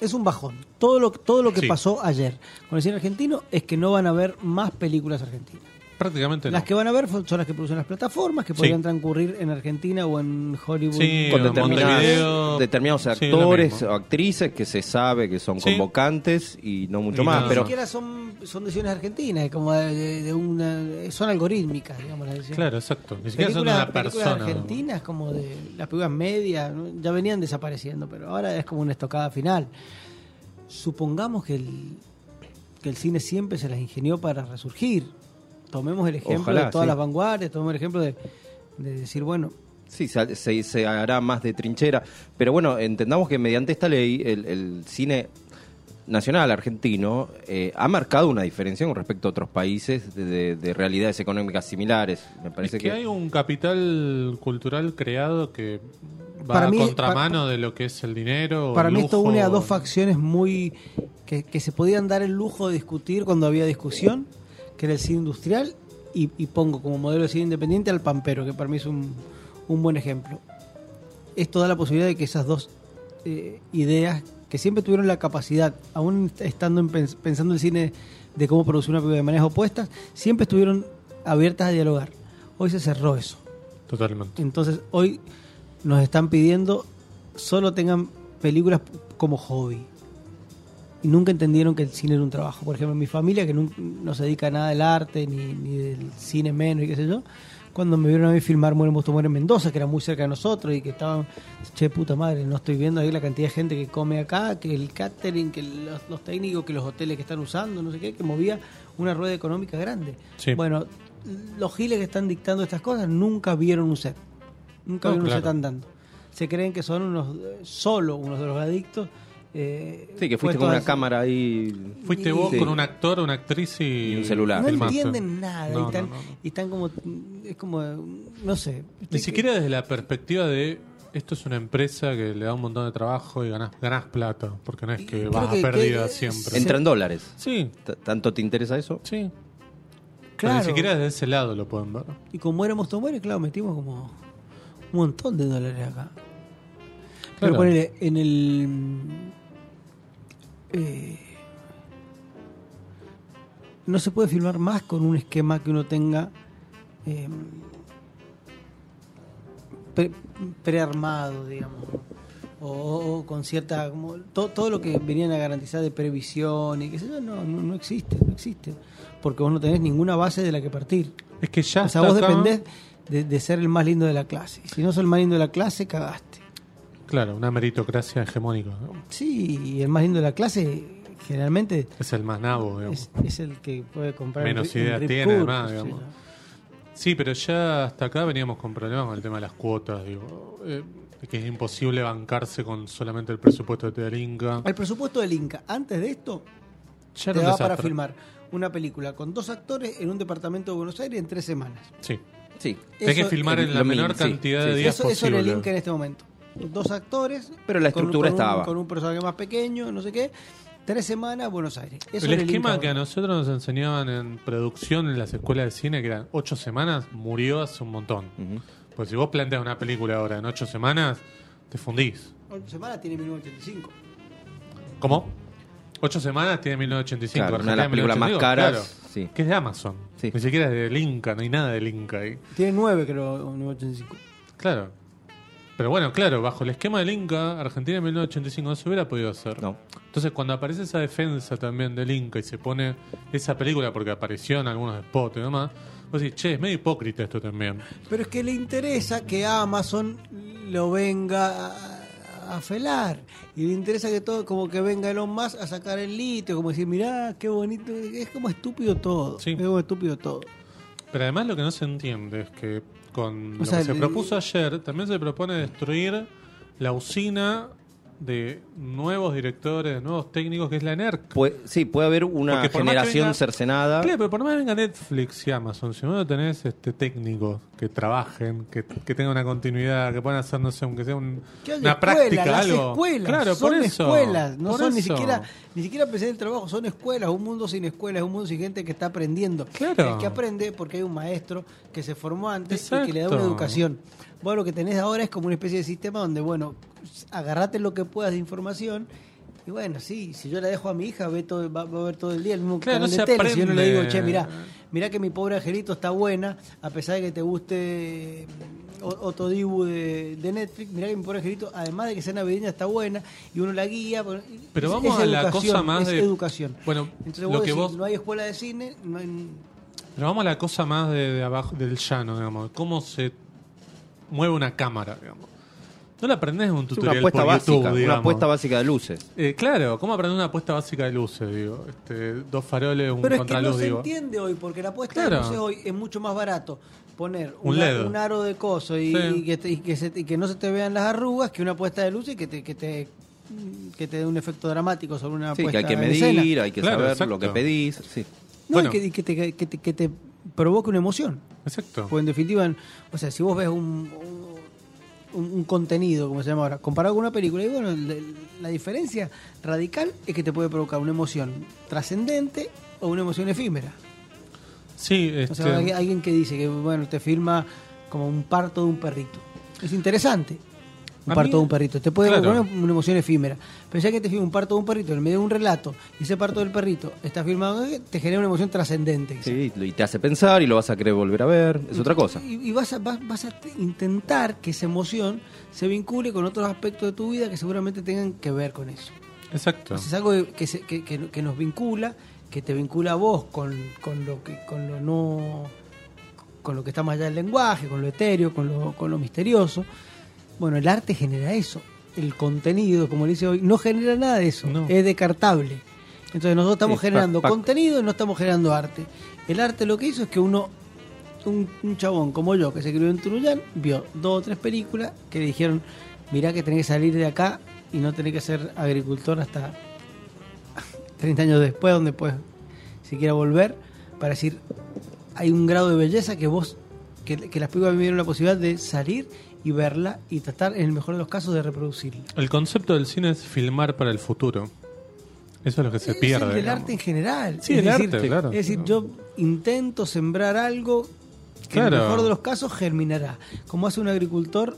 [SPEAKER 4] Es un bajón. Todo lo, todo lo que
[SPEAKER 1] Sí.
[SPEAKER 4] pasó ayer con el cine argentino es que no van a haber más películas argentinas.
[SPEAKER 1] Prácticamente
[SPEAKER 4] Las
[SPEAKER 1] no.
[SPEAKER 4] que van a ver son son las que producen las plataformas, que
[SPEAKER 1] Sí.
[SPEAKER 4] podrían transcurrir en Argentina o en Hollywood.
[SPEAKER 1] Sí,
[SPEAKER 2] con determinados actores o actrices que se sabe que son
[SPEAKER 1] Sí.
[SPEAKER 2] convocantes y no mucho
[SPEAKER 1] Y
[SPEAKER 2] más.
[SPEAKER 1] nada
[SPEAKER 4] Ni
[SPEAKER 2] pero
[SPEAKER 4] siquiera son, son decisiones argentinas, es como de, una, son algorítmicas, digamos. Las decisiones.
[SPEAKER 1] Claro, exacto. Ni siquiera son de
[SPEAKER 4] películas,
[SPEAKER 1] una
[SPEAKER 4] películas
[SPEAKER 1] persona.
[SPEAKER 4] argentinas como de las películas medias ¿no? ya venían desapareciendo pero ahora es como una estocada final supongamos que el que el cine siempre se las ingenió para resurgir tomemos el ejemplo
[SPEAKER 2] Ojalá,
[SPEAKER 4] de todas
[SPEAKER 2] sí.
[SPEAKER 4] las vanguardias tomemos el ejemplo de, de decir bueno
[SPEAKER 2] Sí, se, se- se hará más de trinchera. Pero bueno, entendamos que mediante esta ley el, el cine nacional argentino eh, ha marcado una diferencia con respecto a otros países de, de- de realidades económicas similares. Me
[SPEAKER 1] Es
[SPEAKER 2] parece
[SPEAKER 1] que,
[SPEAKER 2] que,
[SPEAKER 1] hay un capital cultural creado que va
[SPEAKER 4] Para
[SPEAKER 1] a
[SPEAKER 4] mí-
[SPEAKER 1] contramano de lo que es el dinero.
[SPEAKER 4] para
[SPEAKER 1] el
[SPEAKER 4] mí esto une a dos facciones muy que, que se podían dar el lujo de discutir cuando había discusión que era el cine industrial y, y pongo como modelo de cine independiente al Pampero que para mí es un, un buen ejemplo esto da la posibilidad de que esas dos eh, ideas que siempre tuvieron la capacidad, aún estando en pens- pensando el cine de cómo producir una película de maneras opuestas, siempre estuvieron abiertas a dialogar. Hoy se cerró eso.
[SPEAKER 1] Totalmente.
[SPEAKER 4] Entonces hoy nos están pidiendo solo tengan películas como hobby. Nunca entendieron que el cine era un trabajo. Por ejemplo, mi familia, que nun- no, se dedica a nada del arte, ni, ni del cine menos, y qué sé yo, cuando me vieron a mí filmar Muere Mosto Muere en Mendoza, que era muy cerca de nosotros, y que estaban, che, puta madre, no estoy viendo ahí la cantidad de gente que come acá, que el catering, que los, los técnicos, que los hoteles que están usando, no sé qué, que movía una rueda económica grande.
[SPEAKER 1] Sí.
[SPEAKER 4] Bueno, los giles que están dictando estas cosas nunca vieron un set. Nunca
[SPEAKER 1] No,
[SPEAKER 4] vieron un
[SPEAKER 1] claro.
[SPEAKER 4] set andando. Se creen que son unos solo unos drogadictos. Eh,
[SPEAKER 2] sí, que fuiste con una cámara ahí.
[SPEAKER 1] Fuiste vos
[SPEAKER 2] Sí.
[SPEAKER 1] con un actor, un actriz y,
[SPEAKER 2] Y un celular.
[SPEAKER 4] No
[SPEAKER 1] filmaste.
[SPEAKER 4] entienden nada
[SPEAKER 1] No,
[SPEAKER 4] y, están,
[SPEAKER 1] no, no, no.
[SPEAKER 4] y están como. Es como. No sé.
[SPEAKER 1] Ni siquiera desde la perspectiva de esto es una empresa que le da un montón de trabajo y ganás, ganás plata, porque no es que
[SPEAKER 4] Creo
[SPEAKER 1] vas
[SPEAKER 4] que-
[SPEAKER 1] a pérdida
[SPEAKER 4] que-
[SPEAKER 1] siempre.
[SPEAKER 2] Entra en dólares.
[SPEAKER 1] Sí,
[SPEAKER 2] ¿Tanto te interesa eso?
[SPEAKER 1] sí. Pero
[SPEAKER 4] Claro.
[SPEAKER 1] ni siquiera desde ese lado lo pueden ver.
[SPEAKER 4] Y como éramos Muere, claro, metimos como un montón de dólares acá. Pero
[SPEAKER 1] Claro.
[SPEAKER 4] ponele, en el. Eh, no se puede filmar más con un esquema que uno tenga eh, pre- prearmado, digamos. O, o- con cierta. Como, todo lo que venían a garantizar de previsión y qué sé yo, no, no, no existe, no existe. Porque vos no tenés ninguna base de la que partir.
[SPEAKER 1] Es que ya
[SPEAKER 4] O sea, vos
[SPEAKER 1] acá-
[SPEAKER 4] dependés de, de ser el más lindo de la clase. Y si no sos el más lindo de la clase, cagaste.
[SPEAKER 1] Claro, una meritocracia hegemónica. ¿no?
[SPEAKER 4] Sí, y el más lindo de la clase generalmente
[SPEAKER 1] Es el más nabo, digamos.
[SPEAKER 4] es, es el que puede comprar
[SPEAKER 1] Menos
[SPEAKER 4] un, ri- un
[SPEAKER 1] idea tiene, además, digamos. Sí, pero ya hasta acá veníamos con problemas con el tema de las cuotas. Digo, eh, que es imposible bancarse con solamente el presupuesto de Tealinca.
[SPEAKER 4] El presupuesto del Inca, antes de esto,
[SPEAKER 1] Ya
[SPEAKER 4] te daba para filmar una película con dos actores en un departamento de Buenos Aires en tres semanas.
[SPEAKER 1] Sí.
[SPEAKER 2] Sí.
[SPEAKER 1] Hay que
[SPEAKER 4] Eso-
[SPEAKER 1] filmar en la menor cantidad
[SPEAKER 2] sí,
[SPEAKER 1] de
[SPEAKER 2] sí.
[SPEAKER 1] días
[SPEAKER 4] Eso, eso
[SPEAKER 1] posible.
[SPEAKER 4] el Inca en este momento. Dos actores.
[SPEAKER 2] Pero la
[SPEAKER 4] con un-
[SPEAKER 2] estructura
[SPEAKER 4] con
[SPEAKER 2] estaba.
[SPEAKER 4] Con un personaje más pequeño, no sé qué. Tres semanas, Buenos Aires. Eso
[SPEAKER 1] el esquema que a nosotros nos enseñaban en producción en las escuelas de cine, que eran ocho semanas, murió hace un montón.
[SPEAKER 2] Ujú.
[SPEAKER 1] Pues si vos planteas una película ahora en ocho semanas, te fundís.
[SPEAKER 4] Ocho semanas tiene 1985.
[SPEAKER 1] ¿Cómo? Ocho semanas tiene 1985.
[SPEAKER 2] Claro, una de las películas más
[SPEAKER 1] 1985,
[SPEAKER 2] caras,
[SPEAKER 1] claro.
[SPEAKER 2] sí.
[SPEAKER 1] Que es de Amazon.
[SPEAKER 2] Sí.
[SPEAKER 1] Ni siquiera es del Inca, no hay nada del Inca ahí.
[SPEAKER 4] Tiene nueve, creo, 1985.
[SPEAKER 1] Claro. Pero bueno, claro, bajo el esquema del Inca, Argentina en 1985 no se hubiera podido hacer.
[SPEAKER 2] No.
[SPEAKER 1] Entonces, cuando aparece esa defensa también del Inca y se pone esa película porque apareció en algunos spots y demás, vos decís, che, es medio hipócrita esto también.
[SPEAKER 4] Pero es que le interesa que Amazon lo venga a, a felar. Y le interesa que todo, como que venga Elon Musk a sacar el litio, como decir, mirá, qué bonito. Es como estúpido todo.
[SPEAKER 1] Sí.
[SPEAKER 4] Es como estúpido todo.
[SPEAKER 1] Pero además lo que no se entiende es que con
[SPEAKER 4] O
[SPEAKER 1] lo
[SPEAKER 4] sea,
[SPEAKER 1] que se
[SPEAKER 4] el-
[SPEAKER 1] propuso ayer, también se propone destruir la usina de nuevos directores, de nuevos técnicos, que es la ENERC.
[SPEAKER 2] Pue- sí, puede haber una
[SPEAKER 1] por
[SPEAKER 2] generación
[SPEAKER 1] venga-
[SPEAKER 2] cercenada.
[SPEAKER 1] Claro, pero por más venga Netflix y Amazon, si no tenés este, técnicos que trabajen, que, que tengan una continuidad, que puedan hacer, no sé, aunque sea un-
[SPEAKER 4] Que haya
[SPEAKER 1] una
[SPEAKER 4] escuelas,
[SPEAKER 1] práctica,
[SPEAKER 4] las
[SPEAKER 1] algo.
[SPEAKER 4] escuelas,
[SPEAKER 1] claro,
[SPEAKER 4] son
[SPEAKER 1] por eso.
[SPEAKER 4] escuelas, no
[SPEAKER 1] por
[SPEAKER 4] son ni siquiera ni siquiera pensar en el trabajo, son escuelas, un mundo sin escuelas, un mundo sin gente que está aprendiendo.
[SPEAKER 1] Claro.
[SPEAKER 4] El que aprende porque hay un maestro que se formó antes y que le da una educación. Vos lo que tenés ahora es como una especie de sistema donde, bueno, agarrate lo que puedas de información y bueno, sí, si yo la dejo a mi hija, ve todo, va, va a ver todo el día el mismo
[SPEAKER 1] Claro, no
[SPEAKER 4] de. Si yo no le digo, che, mirá, mirá que mi pobre angelito está buena, a pesar de que te guste eh, o- Otto Dibu de, de Netflix, mirá que mi pobre angelito, además de que sea navideña, está buena, y uno la guía.
[SPEAKER 1] Pero
[SPEAKER 4] es-
[SPEAKER 1] vamos
[SPEAKER 4] es
[SPEAKER 1] a la cosa más
[SPEAKER 4] es
[SPEAKER 1] de-
[SPEAKER 4] educación.
[SPEAKER 1] Bueno,
[SPEAKER 4] Entonces
[SPEAKER 1] lo
[SPEAKER 4] vos
[SPEAKER 1] que
[SPEAKER 4] decís,
[SPEAKER 1] vos-
[SPEAKER 4] no hay escuela de cine, no hay...
[SPEAKER 1] Pero vamos a la cosa más de, de abajo, del llano, digamos. Cómo se mueve una cámara, digamos. No la aprendés en un
[SPEAKER 2] Es una
[SPEAKER 1] tutorial
[SPEAKER 2] apuesta
[SPEAKER 1] por
[SPEAKER 2] básica,
[SPEAKER 1] YouTube,
[SPEAKER 2] una
[SPEAKER 1] digamos.
[SPEAKER 2] apuesta básica de luces.
[SPEAKER 1] Eh, claro, ¿cómo aprender una apuesta básica de luces? Digo, este, dos faroles, un
[SPEAKER 4] Pero es que
[SPEAKER 1] contraluz,
[SPEAKER 4] no se
[SPEAKER 1] digo.
[SPEAKER 4] entiende hoy, porque la apuesta
[SPEAKER 1] Claro.
[SPEAKER 4] de luces hoy es mucho más barato poner
[SPEAKER 1] Un
[SPEAKER 4] una-
[SPEAKER 1] LED.
[SPEAKER 4] un aro de coso y,
[SPEAKER 1] Sí.
[SPEAKER 4] y que, te- y que se- y que no se te vean las arrugas que una apuesta de luces que te, que te que te dé un efecto dramático sobre una
[SPEAKER 2] Sí,
[SPEAKER 4] puesta
[SPEAKER 2] que hay que medir, hay que
[SPEAKER 1] Claro,
[SPEAKER 2] saber
[SPEAKER 1] exacto.
[SPEAKER 2] lo que pedís. Sí.
[SPEAKER 4] No,
[SPEAKER 1] Bueno.
[SPEAKER 4] y que, y que te, que, te, que te provoque una emoción.
[SPEAKER 1] Exacto.
[SPEAKER 4] Pues en definitiva, o sea, si vos ves un, un, un contenido, como se llama ahora, comparado con una película, y bueno, la diferencia radical es que te puede provocar una emoción trascendente o una emoción efímera.
[SPEAKER 1] Sí,
[SPEAKER 4] O
[SPEAKER 1] este,
[SPEAKER 4] sea, hay alguien que dice que, bueno, te firma como un parto de un perrito. Es interesante. Un parto de un perrito. Te puede
[SPEAKER 1] claro.
[SPEAKER 4] una, una emoción efímera. Pero ya que te firma un parto de un perrito en medio de un relato y ese parto del perrito está firmado, te genera una emoción trascendente.
[SPEAKER 2] Sí, y te hace pensar y lo vas a querer volver a ver. Es otra cosa.
[SPEAKER 4] Y, y vas, a, vas, vas a te- intentar que esa emoción se vincule con otros aspectos de tu vida que seguramente tengan que ver con eso.
[SPEAKER 1] exacto.
[SPEAKER 4] Entonces, es algo que, que, se- que- que- que nos vincula, que te vincula a vos con, con lo que con lo no con lo que está más allá del lenguaje, con lo etéreo, con lo, con lo misterioso. Bueno, el arte genera eso. El contenido, como le dice hoy, no genera nada de eso.
[SPEAKER 1] No.
[SPEAKER 4] Es descartable. Entonces nosotros estamos
[SPEAKER 2] Sí,
[SPEAKER 4] generando contenido y no estamos generando arte. El arte lo que hizo es que uno, un, un chabón como yo, que se crió en Turuyán, vio dos o tres películas que le dijeron, mirá que tenés que salir de acá y no tenés que ser agricultor hasta [LAUGHS] 30 años después, donde puedes siquiera volver, para decir, hay un grado de belleza que vos, que, que las películas me dieron la posibilidad de salir y verla y tratar, en el mejor de los casos, de reproducirla.
[SPEAKER 1] El concepto del cine es filmar para el futuro. Eso es lo que se
[SPEAKER 4] Es
[SPEAKER 1] pierde.
[SPEAKER 4] el del
[SPEAKER 1] digamos.
[SPEAKER 4] arte en general.
[SPEAKER 1] Sí,
[SPEAKER 4] es
[SPEAKER 1] el
[SPEAKER 4] decir,
[SPEAKER 1] arte, claro.
[SPEAKER 4] Es decir, yo intento sembrar algo que en el mejor de los casos germinará. Como hace un agricultor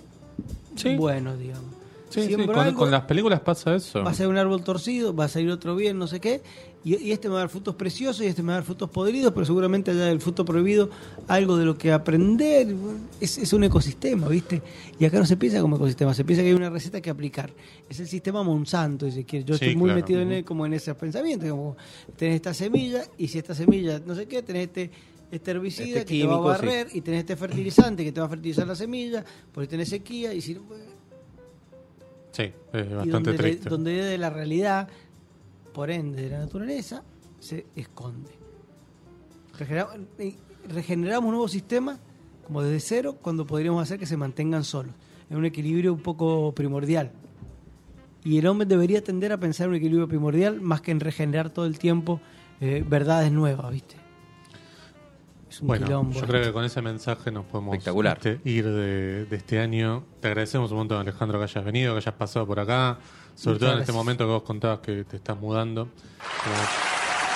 [SPEAKER 1] Sí.
[SPEAKER 4] bueno, digamos.
[SPEAKER 1] Sí, sí, con,
[SPEAKER 4] algo,
[SPEAKER 1] con las películas pasa eso.
[SPEAKER 4] va a ser un árbol torcido, va a salir otro bien, no sé qué, y, y este me va a dar frutos preciosos y este me va a dar frutos podridos, pero seguramente allá del fruto prohibido algo de lo que aprender, es, es un ecosistema, ¿viste? Y acá no se piensa como ecosistema, se piensa que hay una receta que aplicar. Es el sistema Monsanto, si quiere. Yo
[SPEAKER 1] Sí,
[SPEAKER 4] estoy muy
[SPEAKER 1] claro.
[SPEAKER 4] metido en él, como en esos pensamientos, como tenés esta semilla y si esta semilla, no sé qué, tenés este este herbicida
[SPEAKER 2] Este
[SPEAKER 4] que te va a
[SPEAKER 2] químico, sí.
[SPEAKER 4] barrer y tenés este fertilizante que te va a fertilizar la semilla, porque tenés sequía y si
[SPEAKER 1] Sí, es
[SPEAKER 4] y
[SPEAKER 1] bastante
[SPEAKER 4] donde,
[SPEAKER 1] triste.
[SPEAKER 4] donde de la realidad, por ende de la naturaleza, se esconde. Regenera- Regeneramos un nuevo sistema como desde cero cuando podríamos hacer que se mantengan solos, en un equilibrio un poco primordial. Y el hombre debería tender a pensar en un equilibrio primordial más que en regenerar todo el tiempo eh, verdades nuevas, ¿viste? Es un
[SPEAKER 1] Bueno,
[SPEAKER 4] quilombo
[SPEAKER 1] yo creo que con ese mensaje nos podemos
[SPEAKER 2] Espectacular.
[SPEAKER 1] este, ir de, de este año. Te agradecemos un montón, Alejandro, que hayas venido, que hayas pasado por acá. Sobre
[SPEAKER 4] Muchas
[SPEAKER 1] todo en este momento que vos contabas que te estás mudando. Como,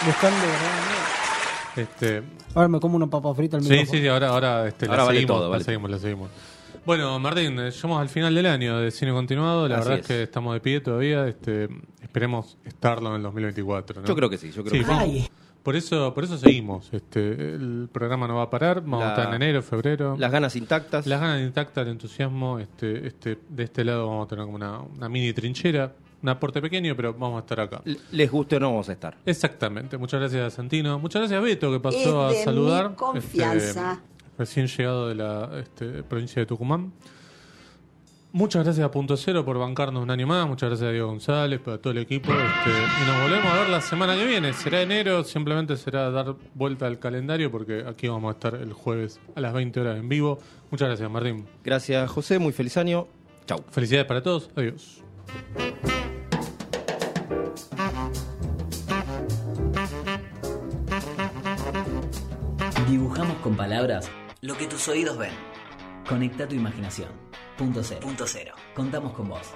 [SPEAKER 4] Buscando verdad.
[SPEAKER 1] Este,
[SPEAKER 4] Ahora me como una papa frita al
[SPEAKER 1] sí,
[SPEAKER 4] micrófono.
[SPEAKER 1] sí, sí, ahora, ahora, este, la
[SPEAKER 2] Ahora vale
[SPEAKER 1] seguimos,
[SPEAKER 2] todo, vale.
[SPEAKER 1] la seguimos, la seguimos. Bueno, Martín, eh, llegamos al final del año de Cine Continuado. La
[SPEAKER 2] Así
[SPEAKER 1] verdad es.
[SPEAKER 2] es.
[SPEAKER 1] que estamos de pie todavía. Este, esperemos estarlo en el 2024. ¿no?
[SPEAKER 2] Yo creo que sí, yo creo
[SPEAKER 1] Sí,
[SPEAKER 2] que
[SPEAKER 1] vamos. Por eso, por eso seguimos. Este, el programa no va a parar. Vamos a estar en enero, febrero.
[SPEAKER 2] Las ganas intactas.
[SPEAKER 1] Las ganas intactas, el entusiasmo. Este, este, de este lado vamos a tener como una, una mini trinchera. Un aporte pequeño, pero vamos a estar acá.
[SPEAKER 2] Les guste o no, vamos a estar.
[SPEAKER 1] Exactamente. Muchas gracias, Santino. Muchas gracias, Beto, que
[SPEAKER 5] Es
[SPEAKER 1] pasó a
[SPEAKER 5] de mi
[SPEAKER 1] saludar.
[SPEAKER 5] confianza.
[SPEAKER 1] Este, recién llegado de la este, provincia de Tucumán. Muchas gracias a Punto Cero por bancarnos un año más. Muchas gracias a Diego González, para todo el equipo. Este, y nos volvemos a ver la semana que viene. Será enero, simplemente será dar vuelta al calendario porque aquí vamos a estar el jueves a las 20 horas en vivo. Muchas gracias, Martín.
[SPEAKER 2] Gracias, José. Muy feliz año. Chau.
[SPEAKER 1] Felicidades para todos. Adiós.
[SPEAKER 5] Dibujamos con palabras lo que tus oídos ven. Conecta tu imaginación. Punto cero. Punto cero. Contamos con vos.